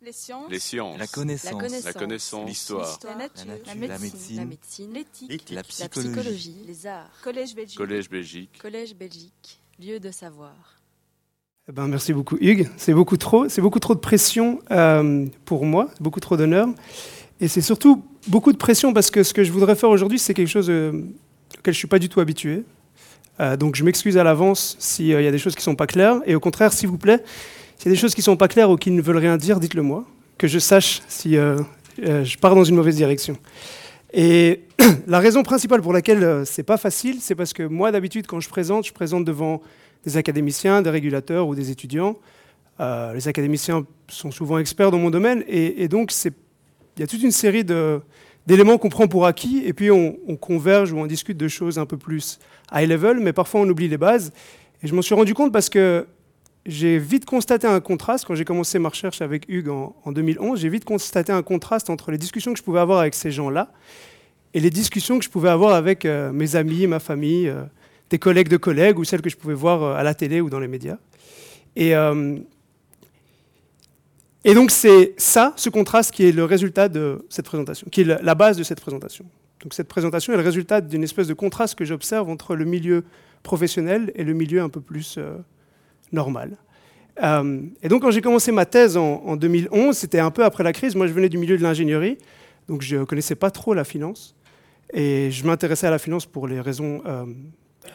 Les sciences. Les sciences. La connaissance. La connaissance. L'histoire. La nature. La La nature. médecine. L'éthique. La La psychologie. les arts, Collège Belgique. Collège Belgique. Collège Belgique, lieu de savoir. Eh ben, merci beaucoup Hugues. C'est beaucoup trop, c'est beaucoup trop de pression euh, pour moi, beaucoup trop d'honneur. Et c'est surtout beaucoup de pression parce que ce que je voudrais faire aujourd'hui, c'est quelque chose euh, auquel je ne suis pas du tout habitué. Euh, donc je m'excuse à l'avance s'il y a des choses qui ne sont pas claires. Et au contraire, s'il vous plaît, s'il y a des choses qui ne sont pas claires ou qui ne veulent rien dire, dites-le moi, que je sache si euh, euh, je pars dans une mauvaise direction. Et la raison principale pour laquelle euh, c'est pas facile, c'est parce que moi, d'habitude, quand je présente, je présente devant des académiciens, des régulateurs ou des étudiants. Euh, les académiciens sont souvent experts dans mon domaine, et, donc il y a toute une série d'éléments qu'on prend pour acquis, et puis on, on converge ou on discute de choses un peu plus high level, mais parfois on oublie les bases. Et je m'en suis rendu compte parce que j'ai vite constaté un contraste, quand j'ai commencé ma recherche avec Hugues en, en 2011, j'ai vite constaté un contraste entre les discussions que je pouvais avoir avec ces gens-là et les discussions que je pouvais avoir avec euh, mes amis, ma famille, euh, des collègues de collègues ou celles que je pouvais voir euh, à la télé ou dans les médias. Et, et donc c'est ça, ce contraste, qui est le résultat de cette présentation, qui est la base de cette présentation. Donc cette présentation est le résultat d'une espèce de contraste que j'observe entre le milieu professionnel et le milieu un peu plus normal. Euh, et donc quand j'ai commencé ma thèse en, en 2011, c'était un peu après la crise. Moi, je venais du milieu de l'ingénierie, donc je ne connaissais pas trop la finance. Et je m'intéressais à la finance pour les raisons euh,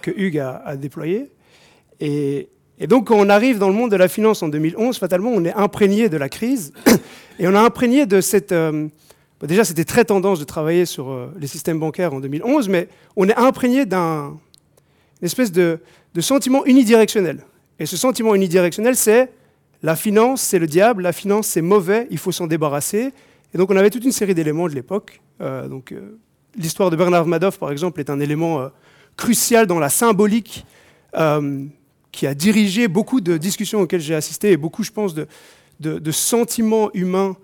que Hugues a, déployées. Et, donc, quand on arrive dans le monde de la finance en 2011, fatalement, on est imprégné de la crise. Et on a imprégné de cette... euh, bon, déjà, c'était très tendance de travailler sur les systèmes bancaires en 2011, mais on est imprégné d'un espèce de sentiment unidirectionnel. Et ce sentiment unidirectionnel, c'est la finance, c'est le diable, la finance, c'est mauvais, il faut s'en débarrasser. Et donc, on avait toute une série d'éléments de l'époque. Euh, donc, euh, l'histoire de Bernard Madoff, par exemple, est un élément euh, crucial dans la symbolique qui a dirigé beaucoup de discussions auxquelles j'ai assisté et beaucoup, je pense, de, sentiments humains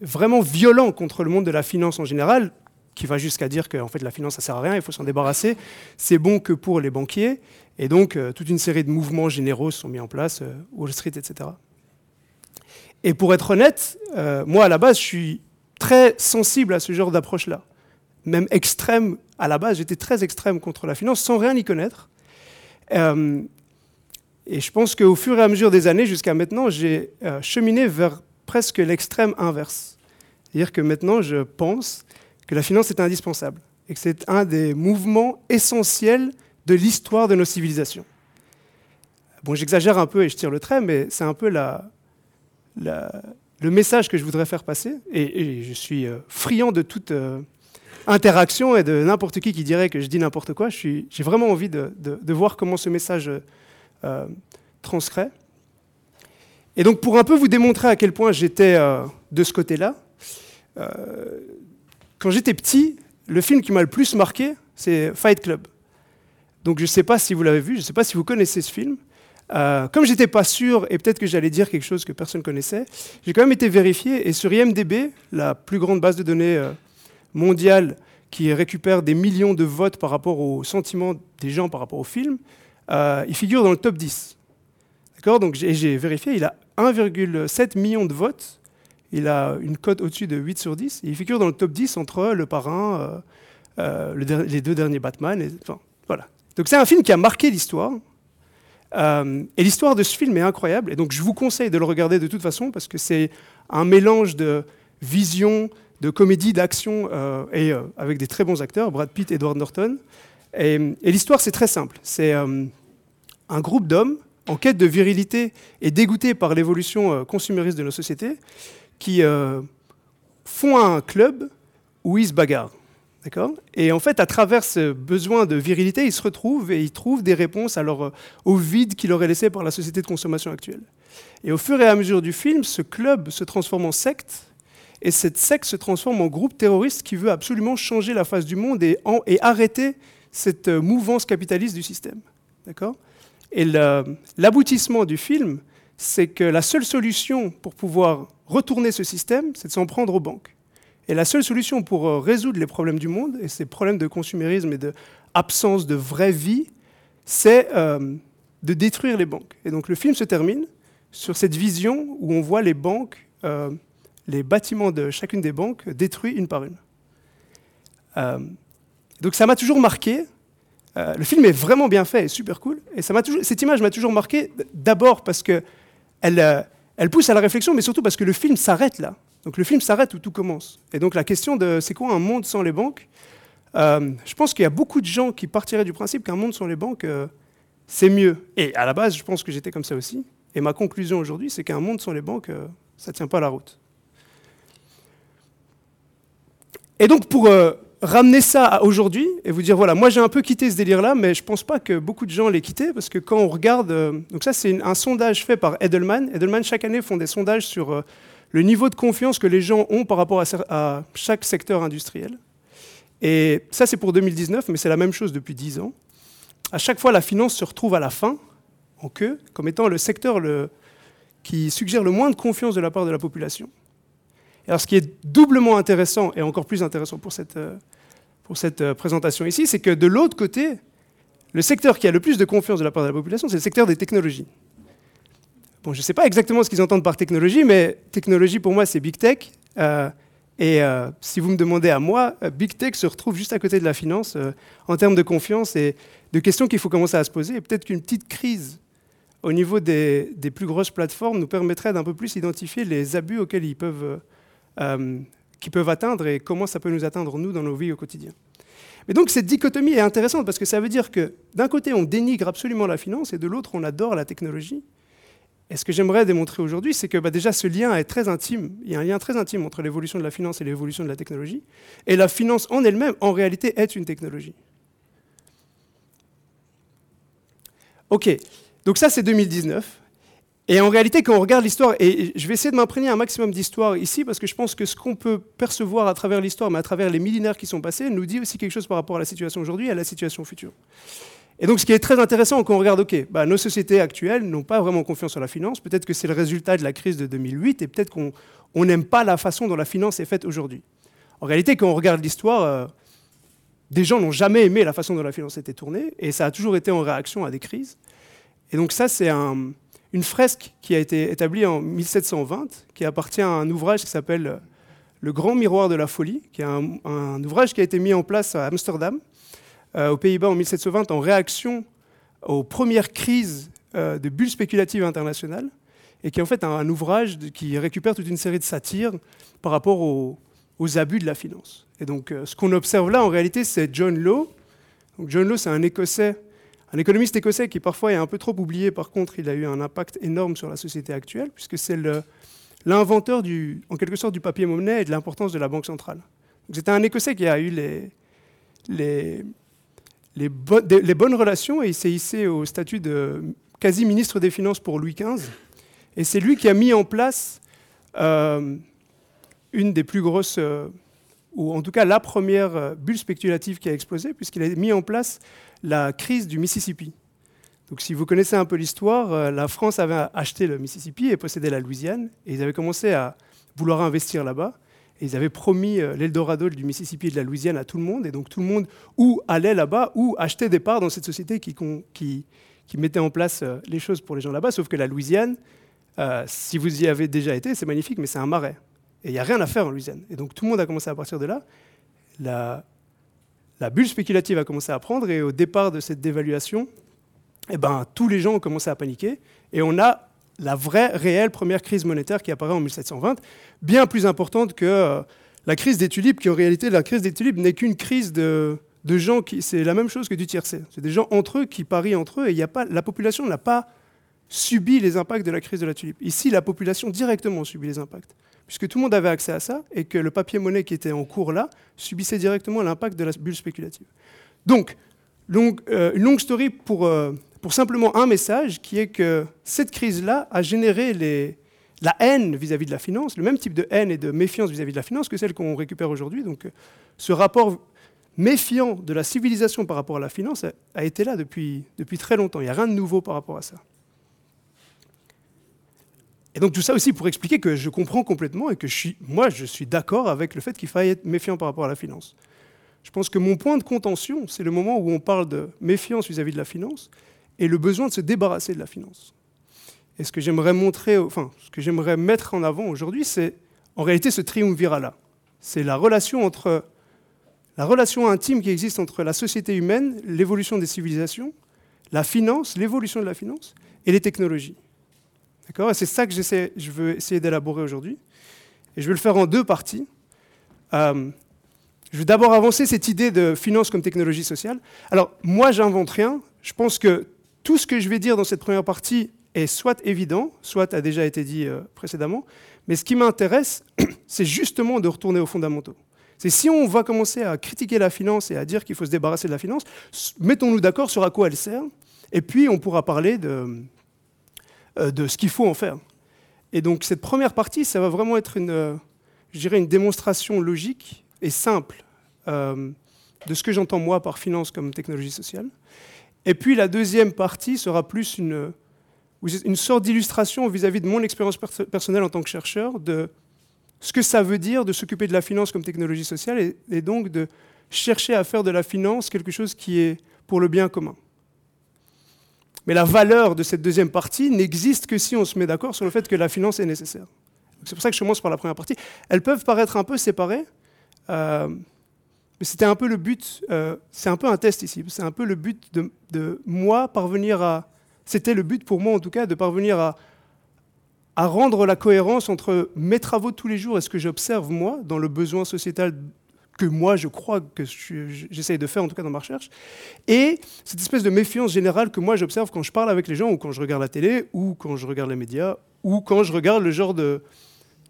vraiment violents contre le monde de la finance en général, qui va jusqu'à dire que fait, la finance, ça sert à rien, il faut s'en débarrasser. C'est bon que pour les banquiers. Et donc, euh, toute une série de mouvements généraux sont mis en place, euh, Wall Street, etc. Et pour être honnête, euh, moi, à la base, je suis très sensible à ce genre d'approche-là. Même extrême, à la base, j'étais très extrême contre la finance, sans rien y connaître. Et je pense qu'au fur et à mesure des années, jusqu'à maintenant, j'ai cheminé vers presque l'extrême inverse. C'est-à-dire que maintenant, je pense que la finance est indispensable et que c'est un des mouvements essentiels de l'histoire de nos civilisations. Bon, j'exagère un peu et je tire le trait, mais c'est un peu le message que je voudrais faire passer. Et, je suis euh, friand de toute euh, interaction et de n'importe qui qui dirait que je dis n'importe quoi. J'ai vraiment envie de, voir comment ce message euh, transcret. Et donc, pour un peu vous démontrer à quel point j'étais de ce côté-là, quand j'étais petit, le film qui m'a le plus marqué, c'est Fight Club. Donc je ne sais pas si vous l'avez vu, je ne sais pas si vous connaissez ce film. Euh, comme j'étais pas sûr, et peut-être que j'allais dire quelque chose que personne connaissait, j'ai quand même été vérifié, et sur IMDB, la plus grande base de données euh, mondiale qui récupère des millions de votes par rapport aux sentiments des gens par rapport au film, euh, il figure dans le top 10. D'accord? Donc j'ai vérifié, il a 1,7 million de votes, il a une cote au-dessus de 8 sur 10, et il figure dans le top 10 entre Le Parrain, euh, les deux derniers Batman, enfin, voilà. Donc c'est un film qui a marqué l'histoire. Euh, et l'histoire de ce film est incroyable. Et donc je vous conseille de le regarder de toute façon parce que c'est un mélange de vision, de comédie, d'action euh, et euh, avec des très bons acteurs, Brad Pitt, Edward Norton. Et, et l'histoire c'est très simple. C'est un groupe d'hommes en quête de virilité et dégoûtés par l'évolution consumériste de nos sociétés qui font un club où ils se bagarrent. Et en fait, à travers ce besoin de virilité, ils se retrouvent et ils trouvent des réponses à euh, au vide qui leur laissé par la société de consommation actuelle. Et au fur et à mesure du film, ce club se transforme en secte, et cette secte se transforme en groupe terroriste qui veut absolument changer la face du monde et, et arrêter cette euh, mouvance capitaliste du système. D'accord Et l'aboutissement du film, c'est que la seule solution pour pouvoir retourner ce système, c'est de s'en prendre aux banques. Et la seule solution pour euh, résoudre les problèmes du monde, et ces problèmes de consumérisme et d'absence de vraie vie, c'est euh, de détruire les banques. Et donc le film se termine sur cette vision où on voit les banques, euh, les bâtiments de chacune des banques détruits une par une. Donc ça m'a toujours marqué. Le film est vraiment bien fait et super cool. Et cette image m'a toujours marqué, d'abord parce qu'elle elle pousse à la réflexion, mais surtout parce que le film s'arrête là. Donc le film s'arrête où tout commence. Et donc la question de c'est quoi un monde sans les banques Je pense qu'il y a beaucoup de gens qui partiraient du principe qu'un monde sans les banques, c'est mieux. Et à la base, je pense que j'étais comme ça aussi. Et ma conclusion aujourd'hui, c'est qu'un monde sans les banques, euh, ça ne tient pas la route. Et donc, pour euh, ramener ça à aujourd'hui et vous dire, voilà, moi j'ai un peu quitté ce délire-là, mais je ne pense pas que beaucoup de gens l'aient quitté, parce que quand on regarde. Euh, donc, ça, c'est un sondage fait par Edelman. Edelman, chaque année, font des sondages sur le niveau de confiance que les gens ont par rapport à, chaque secteur industriel. Et ça, c'est pour 2019, mais c'est la même chose depuis 10 ans à chaque fois, la finance se retrouve à la fin, en queue, comme étant le secteur qui suggère le moins de confiance de la part de la population. alors, ce qui est doublement intéressant, et encore plus intéressant pour cette, euh, pour cette euh, présentation ici, c'est que de l'autre côté, le secteur qui a le plus de confiance de la part de la population, c'est le secteur des technologies. Je ne sais pas exactement ce qu'ils entendent par technologie, mais technologie, pour moi, c'est big tech. Euh, et si vous me demandez à moi, Big Tech se retrouve juste à côté de la finance en termes de confiance et de questions qu'il faut commencer à se poser. Et peut-être qu'une petite crise au niveau des, plus grosses plateformes nous permettrait d'un peu plus identifier les abus auxquels ils euh, peuvent atteindre et comment ça peut nous atteindre, nous, dans nos vies au quotidien. Mais donc cette dichotomie est intéressante parce que ça veut dire que d'un côté, on dénigre absolument la finance et de l'autre, on adore la technologie. Et ce que j'aimerais démontrer aujourd'hui, c'est que bah, déjà ce lien est très intime. Il y a un lien très intime entre l'évolution de la finance et l'évolution de la technologie. Et la finance en elle-même, en réalité, est une technologie. Ok, donc ça c'est 2019. Et en réalité, quand on regarde l'histoire, et je vais essayer de m'imprégner un maximum d'histoire ici, parce que je pense que ce qu'on peut percevoir à travers l'histoire, mais à travers les millénaires qui sont passés, nous dit aussi quelque chose par rapport à la situation aujourd'hui et à la situation future. Et donc ce qui est très intéressant quand on regarde, ok, bah, nos sociétés actuelles n'ont pas vraiment confiance en la finance, peut-être que c'est le résultat de la crise de 2008, et peut-être qu'on n'aime pas la façon dont la finance est faite aujourd'hui. En réalité, quand on regarde l'histoire, euh, des gens n'ont jamais aimé la façon dont la finance était tournée, et ça a toujours été en réaction à des crises. Et donc ça, c'est une fresque qui a été établie en 1720, qui appartient à un ouvrage qui s'appelle Le Grand Miroir de la Folie, qui est un, ouvrage qui a été mis en place à Amsterdam, euh, aux Pays-Bas en 1720, en réaction aux premières crises euh, de bulles spéculatives internationales, et qui est en fait un, ouvrage qui récupère toute une série de satires par rapport aux, abus de la finance. Et donc, euh, ce qu'on observe là, en réalité, c'est John Law. John Law, c'est un Écossais un économiste écossais qui parfois est un peu trop oublié, par contre, il a eu un impact énorme sur la société actuelle, puisque c'est l'inventeur, en quelque sorte, du papier-monnaie et de l'importance de la Banque centrale. C'était un Écossais qui a eu les, les, bonnes relations et il s'est hissé au statut de quasi-ministre des Finances pour Louis XV. Et c'est lui qui a mis en place euh, une des plus grosses, euh, ou en tout cas la première euh, bulle spéculative qui a explosé, puisqu'il a mis en place la crise du Mississippi. Donc, si vous connaissez un peu l'histoire, la France avait acheté le Mississippi et possédait la Louisiane, et ils avaient commencé à vouloir investir là-bas. Ils avaient promis euh, l'Eldorado du Mississippi et de la Louisiane à tout le monde, et donc tout le monde ou allait là-bas ou achetait des parts dans cette société qui, mettait en place euh, les choses pour les gens là-bas. Sauf que la Louisiane, si vous y avez déjà été, c'est magnifique, mais c'est un marais. Et il n'y a rien à faire en Louisiane. Et donc tout le monde a commencé à partir de là. La, la bulle spéculative a commencé à prendre et au départ de cette dévaluation, eh ben, tous les gens ont commencé à paniquer et on a la vraie, réelle première crise monétaire qui apparaît en 1720, bien plus importante que euh, la crise des tulipes, qui en réalité, la crise des tulipes n'est qu'une crise de, gens qui. C'est la même chose que du tiercé. C'est des gens entre eux qui parient entre eux et y a pas, la population n'a pas subi les impacts de la crise de la tulipe. Ici, la population directement subit les impacts puisque tout le monde avait accès à ça, et que le papier-monnaie qui était en cours là subissait directement l'impact de la bulle spéculative. Donc, euh, une longue story pour, euh, pour simplement un message, qui est que cette crise-là a généré la haine vis-à-vis de la finance, le même type de haine et de méfiance vis-à-vis de la finance que celle qu'on récupère aujourd'hui. Donc, euh, ce rapport méfiant de la civilisation par rapport à la finance a, été là depuis, très longtemps. Il n'y a rien de nouveau par rapport à ça. Et donc tout ça aussi pour expliquer que je comprends complètement et que moi je suis d'accord avec le fait qu'il faille être méfiant par rapport à la finance. Je pense que mon point de contention, c'est le moment où on parle de méfiance vis-à-vis de la finance et le besoin de se débarrasser de la finance. Et ce que j'aimerais montrer, enfin, ce que j'aimerais mettre en avant aujourd'hui, c'est en réalité ce triumvirat-là. C'est la relation entre la relation intime qui existe entre la société humaine, l'évolution des civilisations, la finance, l'évolution de la finance et les technologies. D'accord? Et c'est ça que je veux essayer d'élaborer aujourd'hui. Et je vais le faire en deux parties. Euh, je vais d'abord avancer cette idée de finance comme technologie sociale. Alors, moi, j'invente rien. Je pense que tout ce que je vais dire dans cette première partie est soit évident, soit a déjà été dit euh, précédemment. Mais ce qui m'intéresse, c'est justement de retourner aux fondamentaux. C'est si on va commencer à critiquer la finance et à dire qu'il faut se débarrasser de la finance, mettons-nous d'accord sur à quoi elle sert, et puis on pourra parler de, euh, ce qu'il faut en faire. Et donc cette première partie, ça va vraiment être une, euh, je une démonstration logique et simple de ce que j'entends moi par finance comme technologie sociale. Et puis la deuxième partie sera plus une, une sorte d'illustration vis-à-vis de mon expérience personnelle en tant que chercheur, de ce que ça veut dire de s'occuper de la finance comme technologie sociale et, donc de chercher à faire de la finance quelque chose qui est pour le bien commun. Mais la valeur de cette deuxième partie n'existe que si on se met d'accord sur le fait que la finance est nécessaire. C'est pour ça que je commence par la première partie. Elles peuvent paraître un peu séparées, euh, mais c'était un peu le but, euh, c'est un peu un test ici, c'est un peu le but de, moi parvenir à, c'était le but pour moi en tout cas, de parvenir à, à rendre la cohérence entre mes travaux de tous les jours et ce que j'observe moi dans le besoin sociétal que moi je crois que j'essaye de faire en tout cas dans ma recherche, et cette espèce de méfiance générale que moi j'observe quand je parle avec les gens ou quand je regarde la télé ou quand je regarde les médias ou quand je regarde le genre de,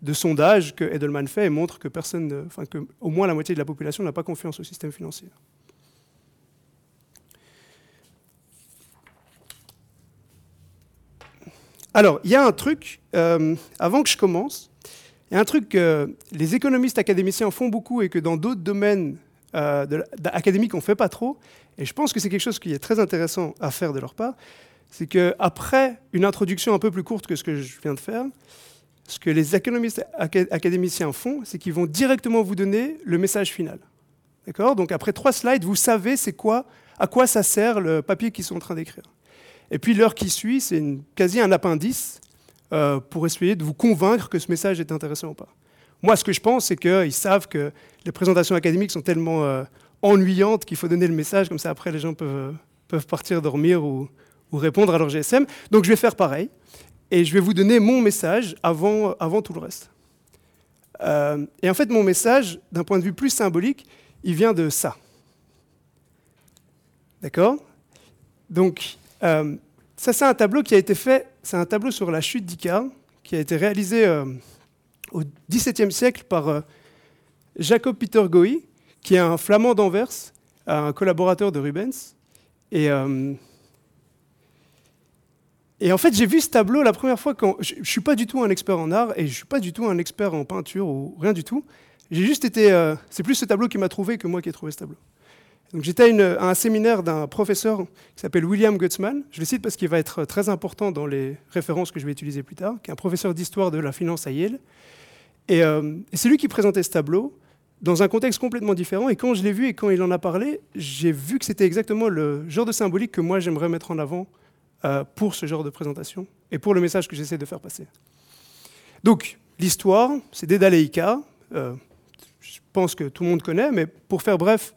de sondage que Edelman fait et montre que personne, enfin que au moins la moitié de la population n'a pas confiance au système financier. Alors, il y a un truc, euh, avant que je commence, il y a un truc que les économistes académiciens font beaucoup et que dans d'autres domaines euh, académiques on ne fait pas trop, et je pense que c'est quelque chose qui est très intéressant à faire de leur part, c'est qu'après une introduction un peu plus courte que ce que je viens de faire, ce que les académiciens font, c'est qu'ils vont directement vous donner le message final. D'accord? Donc après trois slides, vous savez c'est quoi, à quoi ça sert le papier qu'ils sont en train d'écrire. Et puis l'heure qui suit, c'est quasi un appendice euh, pour essayer de vous convaincre que ce message est intéressant ou pas. Moi, ce que je pense, c'est qu'ils savent que les présentations académiques sont tellement euh, ennuyantes qu'il faut donner le message, comme ça après les gens peuvent, peuvent partir dormir ou, ou, répondre à leur GSM. Donc je vais faire pareil, et je vais vous donner mon message avant, avant tout le reste. Euh, et en fait, mon message, d'un point de vue plus symbolique, il vient de ça. D'accord? Donc, euh, ça, c'est un tableau qui a été fait, c'est un tableau sur la chute d'Icare, qui a été réalisé euh, au XVIIe siècle par Jacob Peter Goey, qui est un flamand d'Anvers, un collaborateur de Rubens. Et, et en fait, j'ai vu ce tableau la première fois quand. Je ne suis pas du tout un expert en art et je ne suis pas du tout un expert en peinture ou rien du tout. J'ai juste été. c'est plus ce tableau qui m'a trouvé que moi qui ai trouvé ce tableau. J'étais à un séminaire d'un professeur qui s'appelle William Gutzmann. Je le cite parce qu'il va être très important dans les références que je vais utiliser plus tard, qui est un professeur d'histoire de la finance à Yale. Euh, et, c'est lui qui présentait ce tableau dans un contexte complètement différent. Et quand je l'ai vu et quand il en a parlé, j'ai vu que c'était exactement le genre de symbolique que moi j'aimerais mettre en avant euh, pour ce genre de présentation et pour le message que j'essaie de faire passer. Donc, l'histoire, c'est Dédale et Ika. Euh, je pense que tout le monde connaît, mais pour faire bref,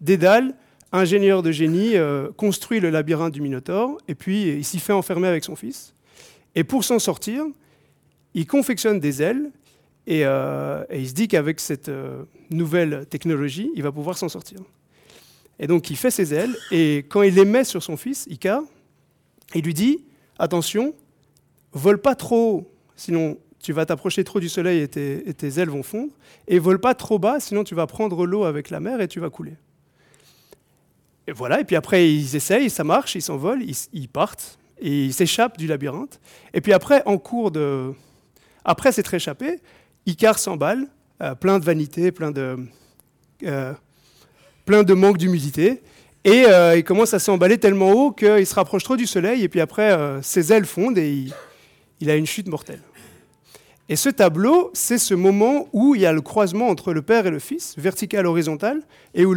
Dédale, ingénieur de génie, euh, construit le labyrinthe du Minotaure, et puis il s'y fait enfermer avec son fils. Et pour s'en sortir, il confectionne des ailes, et, euh, il se dit qu'avec cette euh, nouvelle technologie, il va pouvoir s'en sortir. Et donc il fait ses ailes, et quand il les met sur son fils, Ika, il lui dit, attention, vole pas trop, sinon tu vas t'approcher trop du soleil et tes, ailes vont fondre, et vole pas trop bas, sinon tu vas prendre l'eau avec la mer et tu vas couler. Et voilà, et puis après, ils essayent, ça marche, ils s'envolent, ils, partent, ils s'échappent du labyrinthe. Et puis après, en cours de... Après s'être échappé, Icar s'emballe, euh, plein de vanité, plein de, euh, plein de manque d'humilité, et euh, il commence à s'emballer tellement haut qu'il se rapproche trop du soleil, et puis après, ses ailes fondent, et il, a une chute mortelle. Et ce tableau, c'est ce moment où il y a le croisement entre le père et le fils, vertical, horizontal, et où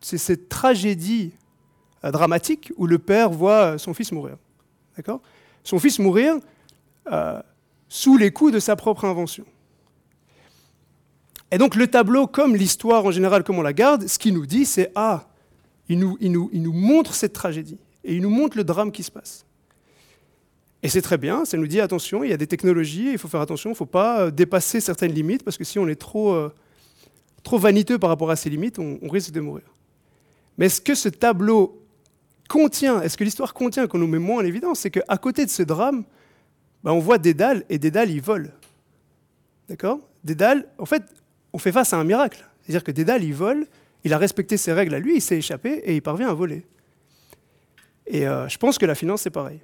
c'est cette tragédie euh, dramatique où le père voit euh, son fils mourir. D'accord? Son fils mourir, euh, sous les coups de sa propre invention. Et donc le tableau, comme l'histoire en général, comme on la garde, ce qu'il nous dit, c'est Ah, il nous, montre cette tragédie, et il nous montre le drame qui se passe. Et c'est très bien, ça nous dit attention, il y a des technologies, il faut faire attention, il ne faut pas euh, dépasser certaines limites, parce que si on est trop, euh, vaniteux par rapport à ces limites, on, risque de mourir. Mais est-ce que ce tableau contient, est-ce que l'histoire contient, qu'on nous met moins en évidence, c'est qu'à côté de ce drame, ben on voit Dédale, et Dédale, il vole. D'accord? Dédale, en fait, on fait face à un miracle. C'est-à-dire que Dédale, il vole, il a respecté ses règles à lui, il s'est échappé, et il parvient à voler. Et euh, je pense que la finance, c'est pareil.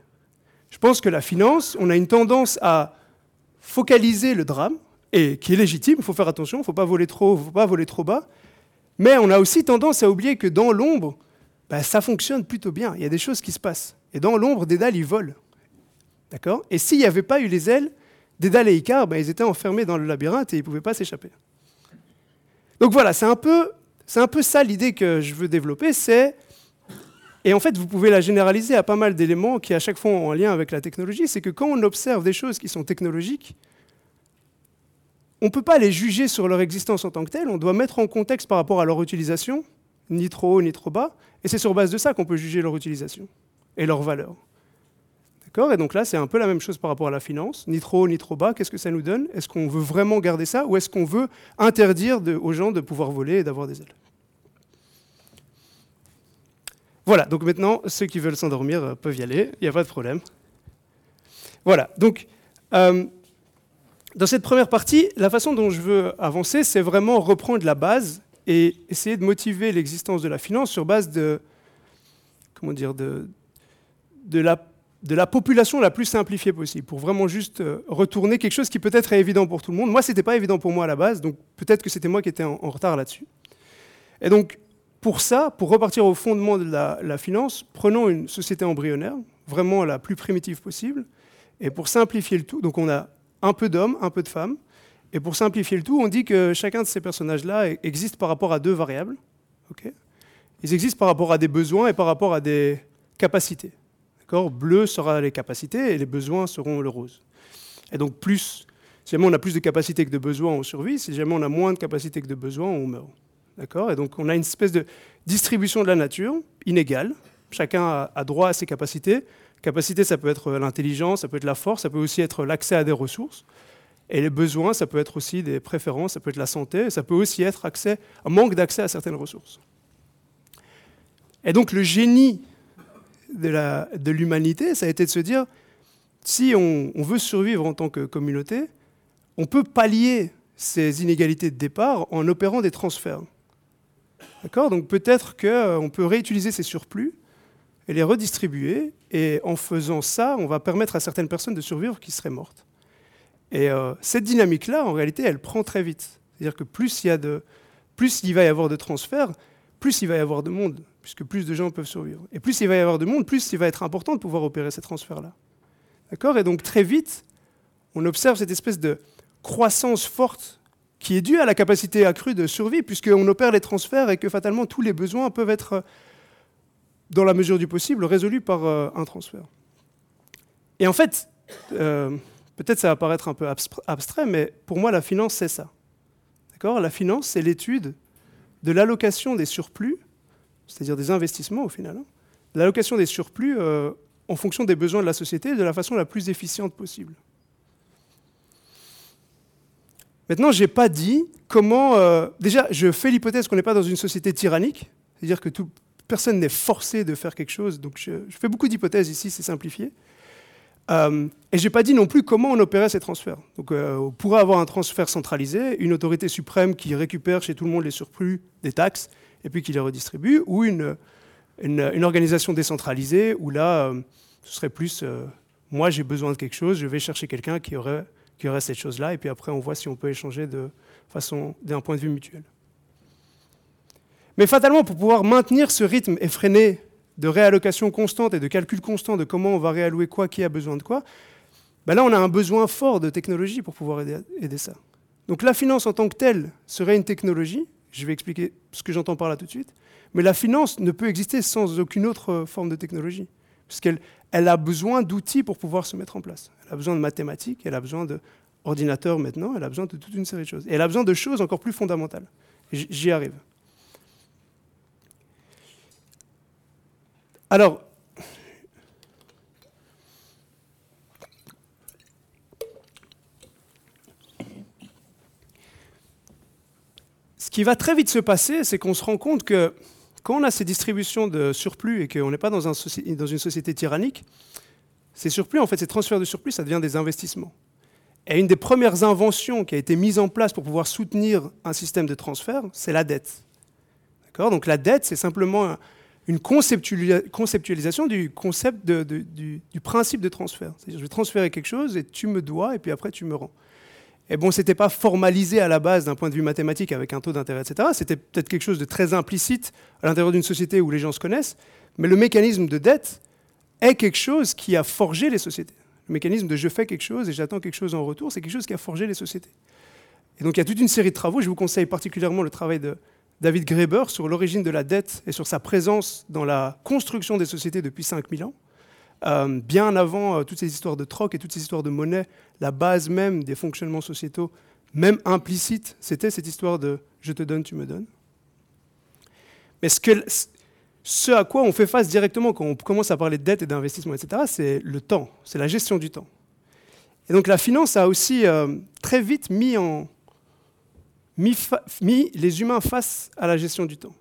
Je pense que la finance, on a une tendance à focaliser le drame, et qui est légitime, il faut faire attention, il ne faut pas voler trop, faut pas voler trop bas, mais on a aussi tendance à oublier que dans l'ombre, ben, ça fonctionne plutôt bien. Il y a des choses qui se passent. Et dans l'ombre, Dédale, il vole. D'accord? Et s'il n'y avait pas eu les ailes, Dédale et Icare, ben, ils étaient enfermés dans le labyrinthe et ils ne pouvaient pas s'échapper. Donc voilà, c'est un peu, c'est un peu ça l'idée que je veux développer, c'est et en fait, vous pouvez la généraliser à pas mal d'éléments qui à chaque fois ont un lien avec la technologie, c'est que quand on observe des choses qui sont technologiques, on ne peut pas les juger sur leur existence en tant que telles, on doit mettre en contexte par rapport à leur utilisation, ni trop haut ni trop bas, et c'est sur base de ça qu'on peut juger leur utilisation et leur valeur. Et donc là, c'est un peu la même chose par rapport à la finance, ni trop haut ni trop bas, qu'est-ce que ça nous donne? Est-ce qu'on veut vraiment garder ça, ou est-ce qu'on veut interdire aux gens de pouvoir voler et d'avoir des ailes? Voilà, donc maintenant, ceux qui veulent s'endormir euh, peuvent y aller, il n'y a pas de problème. Voilà, donc euh, dans cette première partie, la façon dont je veux avancer, c'est vraiment reprendre la base et essayer de motiver l'existence de la finance sur base de, comment dire, de, de, la, de la population la plus simplifiée possible, pour vraiment juste euh, retourner quelque chose qui peut-être est évident pour tout le monde. Moi, ce n'était pas évident pour moi à la base, donc peut-être que c'était moi qui étais en, retard là-dessus. Et donc, pour ça, pour repartir au fondement de la, finance, prenons une société embryonnaire, vraiment la plus primitive possible, et pour simplifier le tout, donc on a un peu d'hommes, un peu de femmes, et pour simplifier le tout, on dit que chacun de ces personnages-là existe par rapport à deux variables. Okay Ils existent par rapport à des besoins et par rapport à des capacités. Bleu sera les capacités et les besoins seront le rose. Et donc plus, si jamais on a plus de capacités que de besoins, on survit. Si jamais on a moins de capacités que de besoins, on meurt. D'accord? Et donc on a une espèce de distribution de la nature inégale. Chacun a droit à ses capacités. Capacité, ça peut être l'intelligence, ça peut être la force, ça peut aussi être l'accès à des ressources. Et les besoins, ça peut être aussi des préférences, ça peut être la santé, ça peut aussi être accès, un manque d'accès à certaines ressources. Et donc le génie de l'humanité, de ça a été de se dire, si on, veut survivre en tant que communauté, on peut pallier ces inégalités de départ en opérant des transferts. D'accord? Donc peut-être qu'on peut réutiliser ces surplus et les redistribuer, et en faisant ça, on va permettre à certaines personnes de survivre qui seraient mortes. Et euh, cette dynamique-là, en réalité, elle prend très vite. C'est-à-dire que plus il, y a de, plus il va y avoir de transferts, plus il va y avoir de monde, puisque plus de gens peuvent survivre. Et plus il va y avoir de monde, plus il va être important de pouvoir opérer ces transferts-là. D'accord? Et donc très vite, on observe cette espèce de croissance forte qui est due à la capacité accrue de survie, puisqu'on opère les transferts et que fatalement tous les besoins peuvent être, dans la mesure du possible, résolus par euh, un transfert. Et en fait, euh, peut-être ça va paraître un peu abstrait, mais pour moi, la finance, c'est ça. D'accord? La finance, c'est l'étude de l'allocation des surplus, c'est-à-dire des investissements au final, hein, l'allocation des surplus euh, en fonction des besoins de la société de la façon la plus efficiente possible. Maintenant, je n'ai pas dit comment... Euh, déjà, je fais l'hypothèse qu'on n'est pas dans une société tyrannique, c'est-à-dire que personne n'est forcé de faire quelque chose, donc je, je fais beaucoup d'hypothèses ici, c'est simplifié. Euh, et je n'ai pas dit non plus comment on opérait ces transferts. Donc, euh, on pourrait avoir un transfert centralisé, une autorité suprême qui récupère chez tout le monde les surplus des taxes et puis qui les redistribue, ou une, organisation décentralisée où là, euh, ce serait plus moi j'ai besoin de quelque chose, je vais chercher quelqu'un qui aurait, cette chose-là, et puis après on voit si on peut échanger de d'un point de vue mutuel. Mais fatalement, pour pouvoir maintenir ce rythme effréné de réallocation constante et de calcul constant de comment on va réallouer quoi, qui a besoin de quoi, ben là on a un besoin fort de technologie pour pouvoir aider, ça. Donc la finance en tant que telle serait une technologie, je vais expliquer ce que j'entends par là tout de suite, mais la finance ne peut exister sans aucune autre forme de technologie, puisqu'elle elle a besoin d'outils pour pouvoir se mettre en place. Elle a besoin de mathématiques, elle a besoin d'ordinateurs maintenant, elle a besoin de toute une série de choses. Et elle a besoin de choses encore plus fondamentales. J'y arrive. Alors, ce qui va très vite se passer, c'est qu'on se rend compte que quand on a ces distributions de surplus et qu'on n'est pas dans, une société tyrannique, ces surplus, en fait, ces transferts de surplus, ça devient des investissements. Et une des premières inventions qui a été mise en place pour pouvoir soutenir un système de transfert, c'est la dette. Donc la dette, c'est simplement une conceptualisation du concept du, principe de transfert. C'est-à-dire, je vais transférer quelque chose et tu me dois, et puis après tu me rends. Et bon, ce n'était pas formalisé à la base d'un point de vue mathématique avec un taux d'intérêt, etc. C'était peut-être quelque chose de très implicite à l'intérieur d'une société où les gens se connaissent, mais le mécanisme de dette est quelque chose qui a forgé les sociétés. Le mécanisme de je fais quelque chose et j'attends quelque chose en retour, c'est quelque chose qui a forgé les sociétés. Et donc il y a toute une série de travaux, je vous conseille particulièrement le travail de David Graeber sur l'origine de la dette et sur sa présence dans la construction des sociétés depuis 5000 ans. Euh, bien avant euh, toutes ces histoires de troc et toutes ces histoires de monnaie, la base même des fonctionnements sociétaux, même implicite, c'était cette histoire de je te donne, tu me donnes. Mais ce, à quoi on fait face directement quand on commence à parler de dette et d'investissement, etc., c'est le temps, c'est la gestion du temps. Et donc la finance a aussi euh, très vite mis, en, mis, les humains face à la gestion du temps.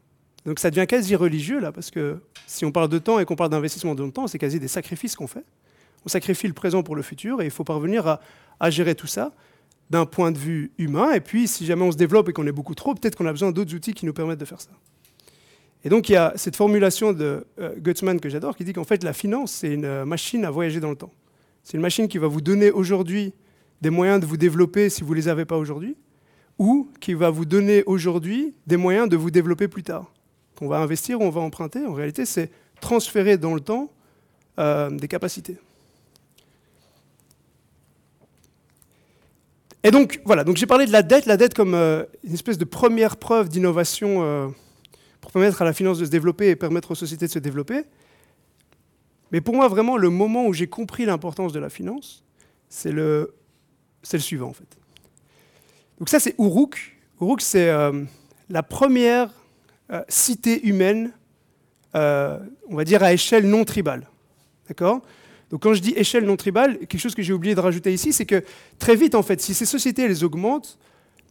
Donc ça devient quasi religieux, là, parce que si on parle de temps et qu'on parle d'investissement de temps, c'est quasi des sacrifices qu'on fait. On sacrifie le présent pour le futur, et il faut parvenir à, gérer tout ça d'un point de vue humain. Et puis, si jamais on se développe et qu'on est beaucoup trop, peut-être qu'on a besoin d'autres outils qui nous permettent de faire ça. Et donc, il y a cette formulation de euh, que j'adore, qui dit qu'en fait, la finance, c'est une euh, machine à voyager dans le temps. C'est une machine qui va vous donner aujourd'hui des moyens de vous développer si vous ne les avez pas aujourd'hui, ou qui va vous donner aujourd'hui des moyens de vous développer plus tard qu'on va investir ou on va emprunter, en réalité, c'est transférer dans le temps euh, des capacités. Et donc, voilà, donc j'ai parlé de la dette, la dette comme euh, une espèce de première preuve d'innovation euh, pour permettre à la finance de se développer et permettre aux sociétés de se développer. Mais pour moi, vraiment, le moment où j'ai compris l'importance de la finance, c'est le, le suivant, en fait. Donc ça, c'est Uruk. Uruk, c'est la première euh, cité humaine, euh, on va dire à échelle non tribale. D'accord? Donc quand je dis échelle non tribale, quelque chose que j'ai oublié de rajouter ici, c'est que très vite, en fait, si ces sociétés les augmentent,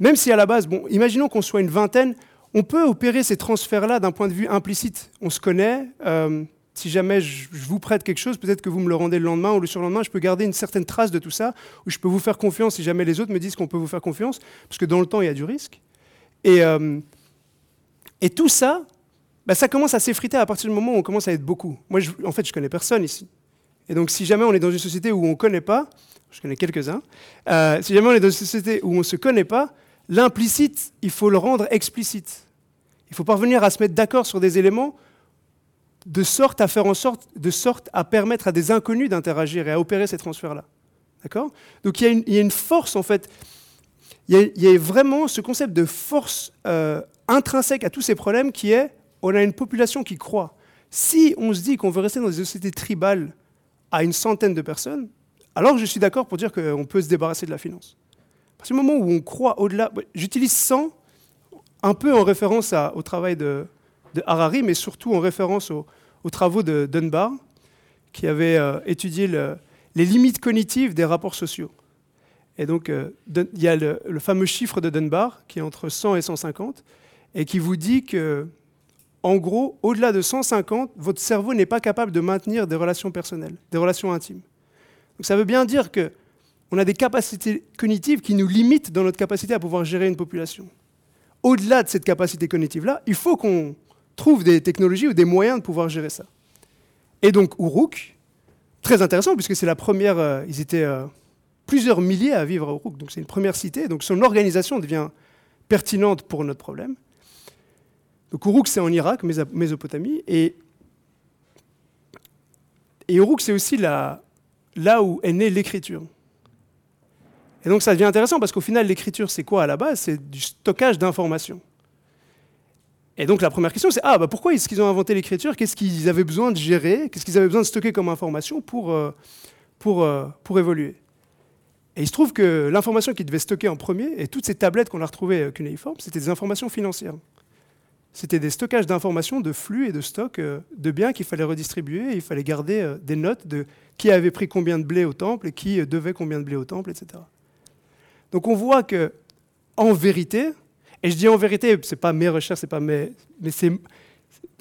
même si à la base, bon, imaginons qu'on soit une vingtaine, on peut opérer ces transferts-là d'un point de vue implicite. On se connaît. Euh, si jamais je, vous prête quelque chose, peut-être que vous me le rendez le lendemain ou le surlendemain, je peux garder une certaine trace de tout ça, ou je peux vous faire confiance si jamais les autres me disent qu'on peut vous faire confiance, parce que dans le temps, il y a du risque. Et, et tout ça, bah, ça commence à s'effriter à partir du moment où on commence à être beaucoup. Moi, en fait, je connais personne ici. Et donc, si jamais on est dans une société où on ne connaît pas, je connais quelques-uns, euh, si jamais on est dans une société où on ne se connaît pas, l'implicite, il faut le rendre explicite. Il faut parvenir à se mettre d'accord sur des éléments de sorte à faire en sorte, de sorte à permettre à des inconnus d'interagir et à opérer ces transferts-là. D'accord? Donc il y, a une force, en fait, il y, a, vraiment ce concept de force euh, intrinsèque à tous ces problèmes qui est on a une population qui croit. Si on se dit qu'on veut rester dans des sociétés tribales à une centaine de personnes, alors je suis d'accord pour dire qu'on peut se débarrasser de la finance. À partir du moment où on croit au-delà, j'utilise 100 un peu en référence au travail de, Harari, mais surtout en référence aux, travaux de Dunbar, qui avait euh, étudié les limites cognitives des rapports sociaux. Et donc, euh, il y a le, fameux chiffre de Dunbar, qui est entre 100 et 150, et qui vous dit que, en gros, au-delà de 150, votre cerveau n'est pas capable de maintenir des relations personnelles, des relations intimes. Donc ça veut bien dire que on a des capacités cognitives qui nous limitent dans notre capacité à pouvoir gérer une population. Au-delà de cette capacité cognitive-là, il faut qu'on trouve des technologies ou des moyens de pouvoir gérer ça. Et donc Uruk, très intéressant puisque c'est la première, euh, ils étaient euh, plusieurs milliers à vivre à Uruk, donc c'est une première cité, donc son organisation devient pertinente pour notre problème. Donc Uruk, c'est en Irak, Mésopotamie, et, et Uruk, c'est aussi là où est née l'écriture. Et donc ça devient intéressant parce qu'au final, l'écriture, c'est quoi à la base? C'est du stockage d'informations. Et donc la première question, c'est ah, bah, pourquoi est-ce qu'ils ont inventé l'écriture? Qu'est-ce qu'ils avaient besoin de gérer? Qu'est-ce qu'ils avaient besoin de stocker comme information pour, euh, pour, euh, pour évoluer? Et il se trouve que l'information qu'ils devaient stocker en premier, et toutes ces tablettes qu'on a retrouvées à Cuneiform, c'était des informations financières. C'était des stockages d'informations, de flux et de stocks euh, de biens qu'il fallait redistribuer. Il fallait garder des notes de qui avait pris combien de blé au temple et qui devait combien de blé au temple, etc. Donc on voit que, en vérité, et je dis en vérité, c'est pas mes recherches, c'est pas mes, mais c'est